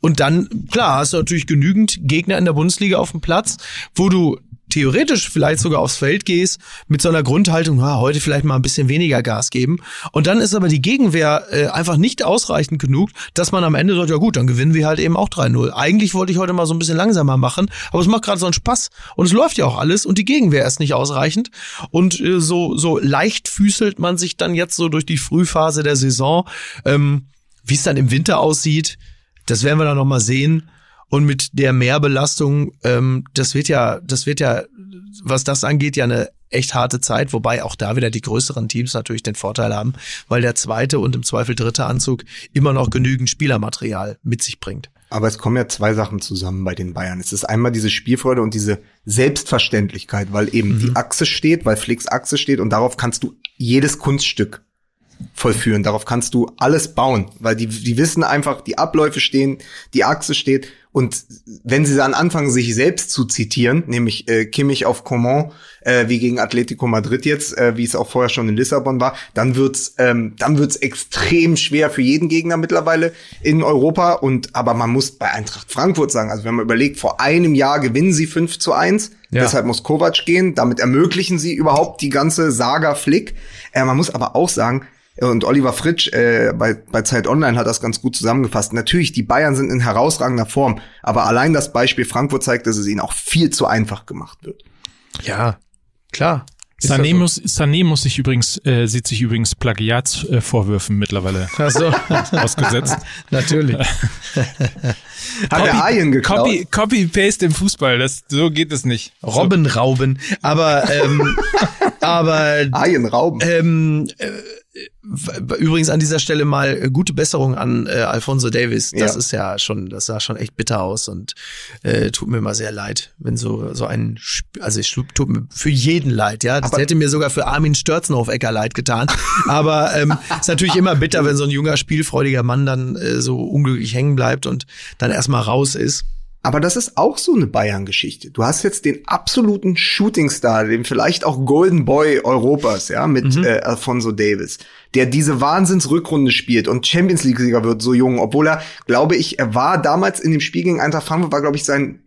und dann, klar, hast du natürlich genügend Gegner in der Bundesliga auf dem Platz, wo du theoretisch vielleicht sogar aufs Feld gehst mit so einer Grundhaltung, ah, heute vielleicht mal ein bisschen weniger Gas geben. Und dann ist aber die Gegenwehr äh, einfach nicht ausreichend genug, dass man am Ende sagt, ja gut, dann gewinnen wir halt eben auch 3-0. Eigentlich wollte ich heute mal so ein bisschen langsamer machen, aber es macht gerade so einen Spaß und es läuft ja auch alles und die Gegenwehr ist nicht ausreichend. Und äh, so, so leicht füßelt man sich dann jetzt so durch die Frühphase der Saison. Ähm, Wie es dann im Winter aussieht, das werden wir dann noch mal sehen. Und mit der Mehrbelastung, ähm, das wird ja, das wird ja, was das angeht, ja eine echt harte Zeit, wobei auch da wieder die größeren Teams natürlich den Vorteil haben, weil der zweite und im Zweifel dritte Anzug immer noch genügend Spielermaterial mit sich bringt. Aber es kommen ja zwei Sachen zusammen bei den Bayern. Es ist einmal diese Spielfreude und diese Selbstverständlichkeit, weil eben mhm. die Achse steht, weil Flicks Achse steht und darauf kannst du jedes Kunststück vollführen. Darauf kannst du alles bauen, weil die, die wissen einfach, die Abläufe stehen, die Achse steht. Und wenn sie dann anfangen, sich selbst zu zitieren, nämlich äh, Kimmich auf Coman, äh, wie gegen Atletico Madrid jetzt, äh, wie es auch vorher schon in Lissabon war, dann wird's, ähm, dann wird's extrem schwer für jeden Gegner mittlerweile in Europa. Und aber man muss bei Eintracht Frankfurt sagen, also wenn man überlegt, vor einem Jahr gewinnen sie 5 zu 1, ja. deshalb muss Kovac gehen, damit ermöglichen sie überhaupt die ganze Saga Flick. Äh, man muss aber auch sagen, und Oliver Fritsch äh, bei, bei Zeit Online hat das ganz gut zusammengefasst. Natürlich, die Bayern sind in herausragender Form, aber allein das Beispiel Frankfurt zeigt, dass es ihnen auch viel zu einfach gemacht wird. Ja, klar. Sané muss, Sané muss sich übrigens, äh, sieht sich übrigens Plagiatsvorwürfen äh, mittlerweile (laughs) Ach so. (laughs) ausgesetzt. Natürlich. (laughs) Hat der Ayen geklaut? Copy, Copy Paste im Fußball, das so geht es nicht. Robbenrauben. Aber ähm, aber Ayen rauben. Ähm, äh, Übrigens an dieser Stelle mal äh, gute Besserung an äh, Alfonso Davis. Das ja. ist ja schon, das sah schon echt bitter aus und äh, tut mir mal sehr leid, wenn so so ein, also es tut mir für jeden leid, ja. Das Aber hätte mir sogar für Armin Störzenhoff-Ecker leid getan. Aber ähm, ist natürlich immer bitter, wenn so ein junger spielfreudiger Mann dann äh, so unglücklich hängen bleibt und dann erstmal raus ist. Aber das ist auch so eine Bayern-Geschichte. Du hast jetzt den absoluten Shootingstar, den vielleicht auch Golden Boy Europas, ja, mit mhm. äh, Alfonso Davis, der diese Wahnsinnsrückrunde spielt und Champions League-Sieger wird so jung, obwohl er, glaube ich, er war damals in dem Spiel gegen Eintracht Frankfurt, war, glaube ich, sein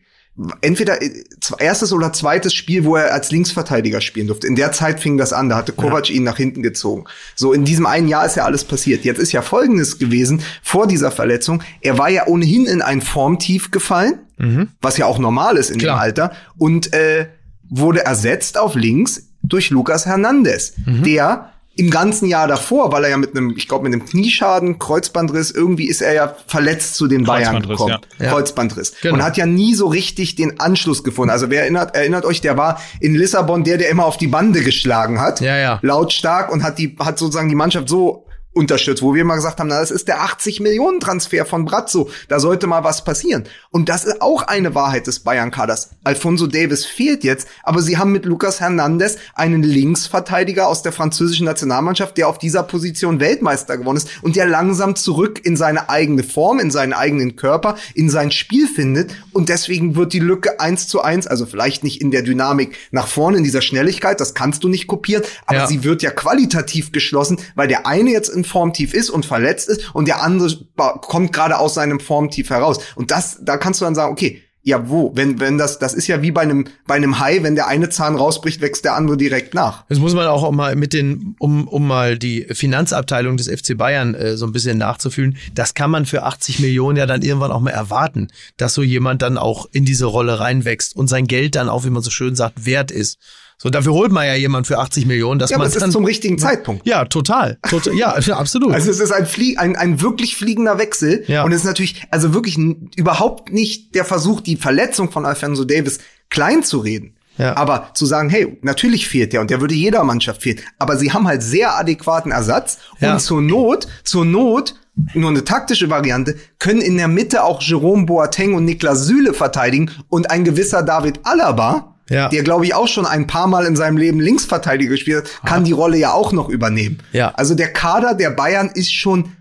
entweder äh, erstes oder zweites Spiel, wo er als Linksverteidiger spielen durfte. In der Zeit fing das an, da hatte Kovac ja. ihn nach hinten gezogen. So in diesem einen Jahr ist ja alles passiert. Jetzt ist ja Folgendes gewesen vor dieser Verletzung. Er war ja ohnehin in ein Formtief gefallen, mhm. was ja auch normal ist in Klar. dem Alter, und äh, wurde ersetzt auf links durch Lucas Hernandez, mhm. der im ganzen Jahr davor, weil er ja mit einem, ich glaube, mit einem Knieschaden, Kreuzbandriss, irgendwie ist er ja verletzt zu den Bayern gekommen. Ja. Kreuzbandriss. Genau. Und hat ja nie so richtig den Anschluss gefunden. Also wer erinnert, erinnert euch, der war in Lissabon der, der immer auf die Bande geschlagen hat. Ja, ja. Lautstark und hat die, hat sozusagen die Mannschaft so unterstützt, wo wir mal gesagt haben, na, das ist der 80 Millionen Transfer von Brazzo, da sollte mal was passieren. Und das ist auch eine Wahrheit des Bayern-Kaders. Alfonso Davis fehlt jetzt, aber sie haben mit Lucas Hernandez einen Linksverteidiger aus der französischen Nationalmannschaft, der auf dieser Position Weltmeister geworden ist und der langsam zurück in seine eigene Form, in seinen eigenen Körper, in sein Spiel findet und deswegen wird die Lücke eins zu eins, also vielleicht nicht in der Dynamik nach vorne, in dieser Schnelligkeit, das kannst du nicht kopieren, aber ja. sie wird ja qualitativ geschlossen, weil der eine jetzt in im Formtief ist und verletzt ist und der andere kommt gerade aus seinem Formtief heraus. Und das, da kannst du dann sagen, okay, ja, wo? Wenn, wenn das, das ist ja wie bei einem, bei einem Hai, wenn der eine Zahn rausbricht, wächst der andere direkt nach. Das muss man auch mal mit den, um, um mal die Finanzabteilung des FC Bayern äh, so ein bisschen nachzufühlen. Das kann man für 80 Millionen ja dann irgendwann auch mal erwarten, dass so jemand dann auch in diese Rolle reinwächst und sein Geld dann auch, wie man so schön sagt, wert ist. So, dafür holt man ja jemand für 80 Millionen, dass ja, man aber es ist zum richtigen Zeitpunkt. Ja, total. total (laughs) ja, absolut. Also es ist ein, Flie ein, ein wirklich fliegender Wechsel. Ja. Und es ist natürlich, also wirklich überhaupt nicht der Versuch, die Verletzung von Alfonso Davis klein zu reden. Ja. Aber zu sagen, hey, natürlich fehlt der und der würde jeder Mannschaft fehlen. Aber sie haben halt sehr adäquaten Ersatz ja. und zur Not, zur Not nur eine taktische Variante, können in der Mitte auch Jerome Boateng und Niklas Süle verteidigen und ein gewisser David Alaba ja. der glaube ich auch schon ein paar Mal in seinem Leben Linksverteidiger gespielt hat, kann ah. die Rolle ja auch noch übernehmen. Ja. Also der Kader der Bayern ist schon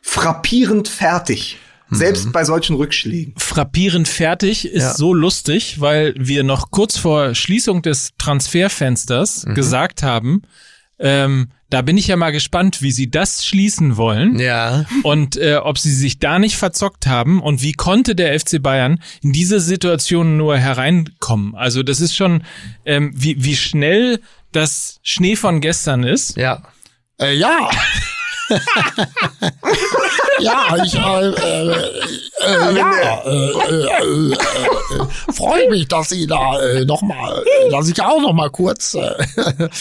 frappierend fertig. Selbst mhm. bei solchen Rückschlägen. Frappierend fertig ist ja. so lustig, weil wir noch kurz vor Schließung des Transferfensters mhm. gesagt haben, Ähm, da bin ich ja mal gespannt, wie sie das schließen wollen. Ja. Und äh, ob sie sich da nicht verzockt haben und wie konnte der FC Bayern in diese Situation nur hereinkommen. Also das ist schon, ähm, wie, wie schnell das Schnee von gestern ist. Ja. Äh, ja. (laughs) (laughs) ja, ich äh, äh, äh, ja, äh, äh, freue mich, dass Sie da äh, noch mal, äh, dass ich auch noch mal kurz. Äh,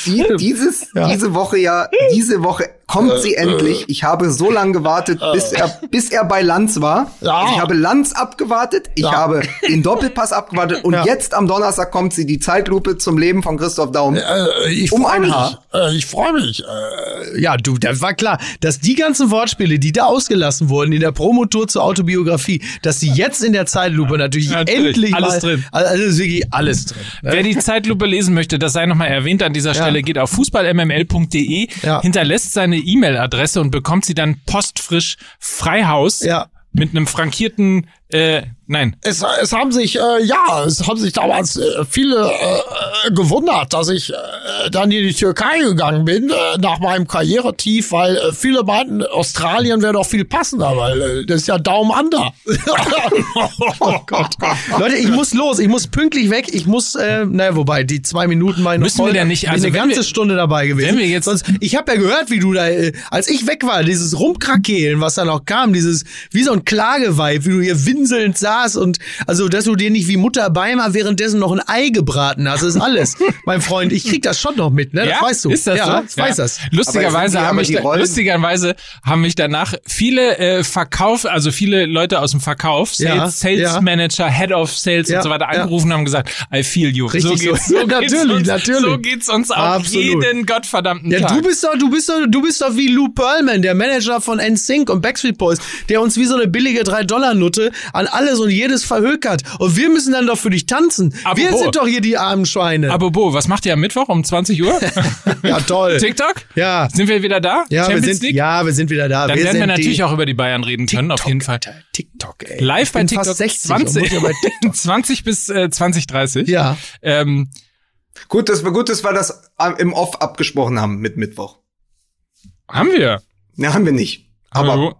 Die, dieses, diese Woche ja, diese Woche kommt sie endlich. Ich habe so lange gewartet, bis er, bis er bei Lanz war. Ja. Ich habe Lanz abgewartet, ich Ja. habe (laughs) den Doppelpass abgewartet und Ja. jetzt am Donnerstag kommt sie, die Zeitlupe zum Leben von Christoph Daum. äh, ich Um ein mich. Haar. Äh, ich freue mich. Äh, Ja, du, das war klar, dass die ganzen Wortspiele, die da ausgelassen wurden in der Promotour zur Autobiografie, dass die jetzt in der Zeitlupe natürlich, Natürlich, endlich alles mal, drin. Also wirklich alles drin. ne? Wer die Zeitlupe lesen möchte, das sei nochmal erwähnt an dieser Stelle, geht auf fußballmml.de, Ja. hinterlässt seine E-Mail-Adresse und bekommt sie dann postfrisch Freihaus Ja. mit einem frankierten, äh, nein, es, es haben sich, äh, ja, es haben sich damals äh, viele äh, gewundert, dass ich äh, dann in die Türkei gegangen bin, äh, nach meinem Karrieretief, weil äh, viele meinten, Australien wäre doch viel passender, weil äh, das ist ja Daumen under. (laughs) Oh Gott. Leute, ich muss los, ich muss pünktlich weg, ich muss, äh, naja, wobei, die zwei Minuten meine Müssen wir denn nicht- also eine ganze wir- Stunde dabei gewesen. wenn wir jetzt- Sonst, ich habe ja gehört, wie du da, äh, als ich weg war, dieses Rumkrakehlen, was da noch kam, dieses, wie so ein Klageweib, wie du hier winselnd saß und, also, dass du dir nicht wie Mutter Beimer währenddessen noch ein Ei gebraten hast, ist alles. (laughs) mein Freund, ich krieg das schon noch mit, ne? Das weißt du. Ist das ja, so? Ich weiß das. Lustigerweise haben mich da, lustigerweise haben mich danach viele äh, Verkauf, also viele Leute aus dem Verkauf, Sales, Ja, Sales ja. Manager, Head of Sales Ja, und so weiter ja. angerufen und haben gesagt, I feel you. Richtig so (laughs) so. geht's, so Ja, geht's natürlich, uns, natürlich. So geht's uns auch Absolut. jeden gottverdammten Ja, Tag. du bist doch, du bist doch, du bist doch wie Lou Pearlman, der Manager von NSYNC und Backstreet Boys, der uns wie so eine billige 3-Dollar-Nutte an alles und jedes verhökert. Und wir müssen dann doch für dich tanzen. wir Apropos. sind doch hier die armen Schweine. Aber Bo, was macht ihr am Mittwoch um 20 Uhr? (laughs) ja, toll. TikTok? Ja. Sind wir wieder da? Ja, wir sind, League? ja, wir sind wieder da. Dann wir werden wir natürlich auch über die Bayern reden können, auf jeden Fall. Alter, TikTok, ey. Live Ich bei bin TikTok fast 60 und 20, muss ja bei (laughs) TikTok. 20 bis äh, 2030. Ja. Ähm, Gut, dass wir gut, dass wir das äh, im Off abgesprochen haben mit Mittwoch. haben wir. Ne, haben wir nicht. Aber Hallo?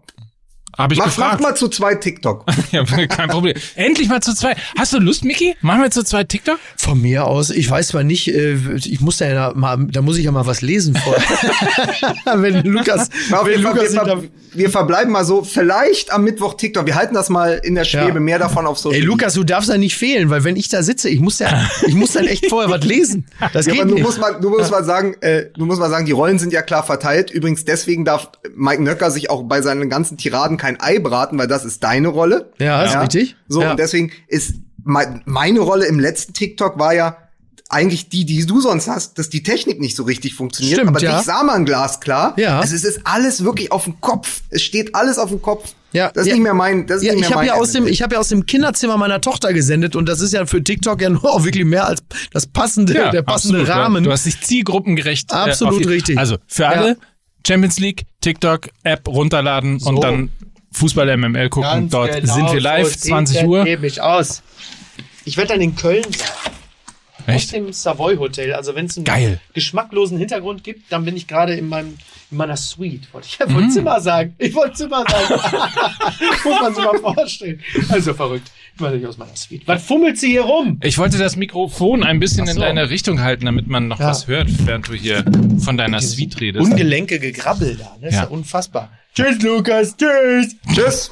Hab ich mach, mach gefragt. mal zu zwei TikTok. (laughs) Ja, kein Problem. Endlich mal zu zweit. Hast du Lust, Mickey? Machen wir zu zweit TikTok? Von mir aus, ich weiß zwar nicht, äh, ich muss da ja mal, da muss ich ja mal was lesen vorher. (laughs) wenn Lukas, wenn Fall, Lukas wir, ver wir verbleiben mal so, vielleicht am Mittwoch TikTok. Wir halten das mal in der Schwebe, Ja. mehr davon auf Social Ey, Lukas, du darfst da nicht fehlen, weil wenn ich da sitze, ich muss ja, ich muss dann echt vorher was lesen. Das Ja, geht aber du nicht. musst mal, du musst mal sagen, äh, du musst mal sagen, die Rollen sind ja klar verteilt. Übrigens deswegen darf Mike Nöcker sich auch bei seinen ganzen Tiraden kein Ei braten, weil das ist deine Rolle. Ja, ist richtig. So Ja. und deswegen ist mein, meine Rolle im letzten TikTok war ja eigentlich die, die du sonst hast, dass die Technik nicht so richtig funktioniert. Stimmt, aber ja. dich sah man glasklar. Ja. Also es ist alles wirklich auf dem Kopf. Es steht alles auf dem Kopf. Ja, Das ist ja. nicht mehr mein, das ist Ja, nicht ich mehr habe mein ja aus dem, ich habe ja aus dem Kinderzimmer meiner Tochter gesendet und das ist ja für TikTok ja nur auch wirklich mehr als das passende, der passende absolut. Rahmen. Du hast dich zielgruppengerecht. Absolut auf die- richtig. Also für Ja. alle Champions League TikTok App runterladen und dann Fußball MML gucken. Ganz Dort genau, sind wir live, so sieht 20 das Uhr. aus. Ich werde dann in Köln sein. Aus Echt? dem Savoy Hotel. Also wenn es einen Geil. geschmacklosen Hintergrund gibt, dann bin ich gerade in meinem in meiner Suite. Wollte ich ja wohl Zimmer sagen. Ich wollte Zimmer sagen. (laughs) Muss man sich mal vorstellen. Also verrückt. Ich war nicht aus meiner Suite. Was fummelt sie hier rum? Ich wollte das Mikrofon ein bisschen Ach in so. deine Richtung halten, damit man noch Ja. was hört, während du hier von deiner Suite redest. Ungelenke Gegrabbel da. Das ist Ja. ja unfassbar. Tschüss, Lukas. Tschüss. Tschüss.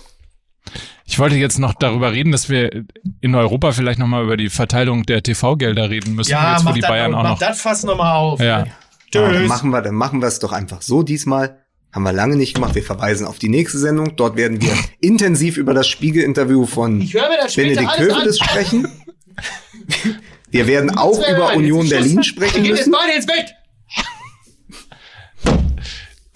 Ich wollte jetzt noch darüber reden, dass wir in Europa vielleicht noch mal über die Verteilung der TV-Gelder reden müssen, jetzt wo die Bayern auch noch. das Fass nochmal auf. Ja. Ja, Tschüss. machen wir, dann machen wir es doch einfach so diesmal. Haben wir lange nicht gemacht. Wir verweisen auf die nächste Sendung. Dort werden wir (laughs) intensiv über das Spiegel-Interview von Benedikt Hövedes an. sprechen. (laughs) Wir werden auch über Union. Berlin sprechen Wir gehen jetzt müssen. beide ins Bett.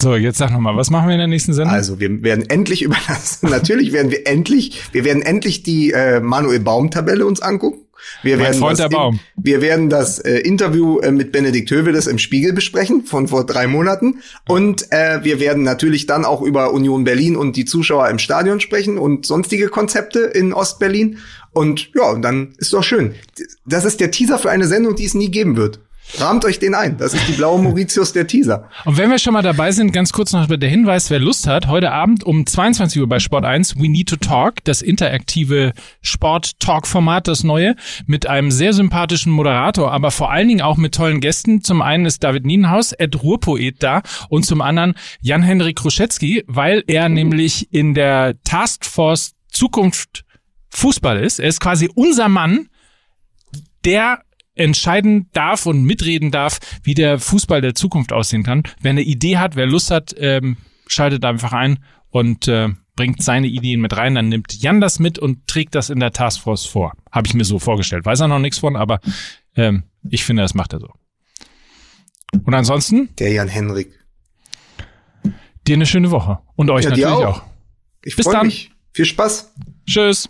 So, jetzt sag noch mal, was machen wir in der nächsten Sendung? Also wir werden endlich über das, (laughs) natürlich werden wir endlich, wir werden endlich die äh, Manuel Baum-Tabelle uns angucken. Wir Mein werden Freund das der Baum. wir werden das äh, Interview äh, mit Benedikt Hövedes im Spiegel besprechen von vor drei Monaten. Und äh, wir werden natürlich dann auch über Union Berlin und die Zuschauer im Stadion sprechen und sonstige Konzepte in Ostberlin. Und ja, und dann ist doch schön. Das ist der Teaser für eine Sendung, die es nie geben wird. Rahmt euch den ein. Das ist die blaue Mauritius der Teaser. Und wenn wir schon mal dabei sind, ganz kurz noch der Hinweis, wer Lust hat, heute Abend um 22 Uhr bei Sport 1 We Need to Talk, das interaktive Sport-Talk-Format, das neue, mit einem sehr sympathischen Moderator, aber vor allen Dingen auch mit tollen Gästen. Zum einen ist David Nienhaus, Ed Ruhrpoet da und zum anderen Jan-Henrik Kruszewski, weil er nämlich in der Taskforce Zukunft Fußball ist. Er ist quasi unser Mann, der entscheiden darf und mitreden darf, wie der Fußball der Zukunft aussehen kann. Wer eine Idee hat, wer Lust hat, ähm, schaltet einfach ein und äh, bringt seine Ideen mit rein. Dann nimmt Jan das mit und trägt das in der Taskforce vor. Habe ich mir so vorgestellt. Weiß er noch nichts von, aber ähm, ich finde, das macht er so. Und ansonsten? Der Jan Henrik. Dir eine schöne Woche. Und euch Ja, natürlich auch. auch. Ich Bis freue dann. mich. Viel Spaß. Tschüss.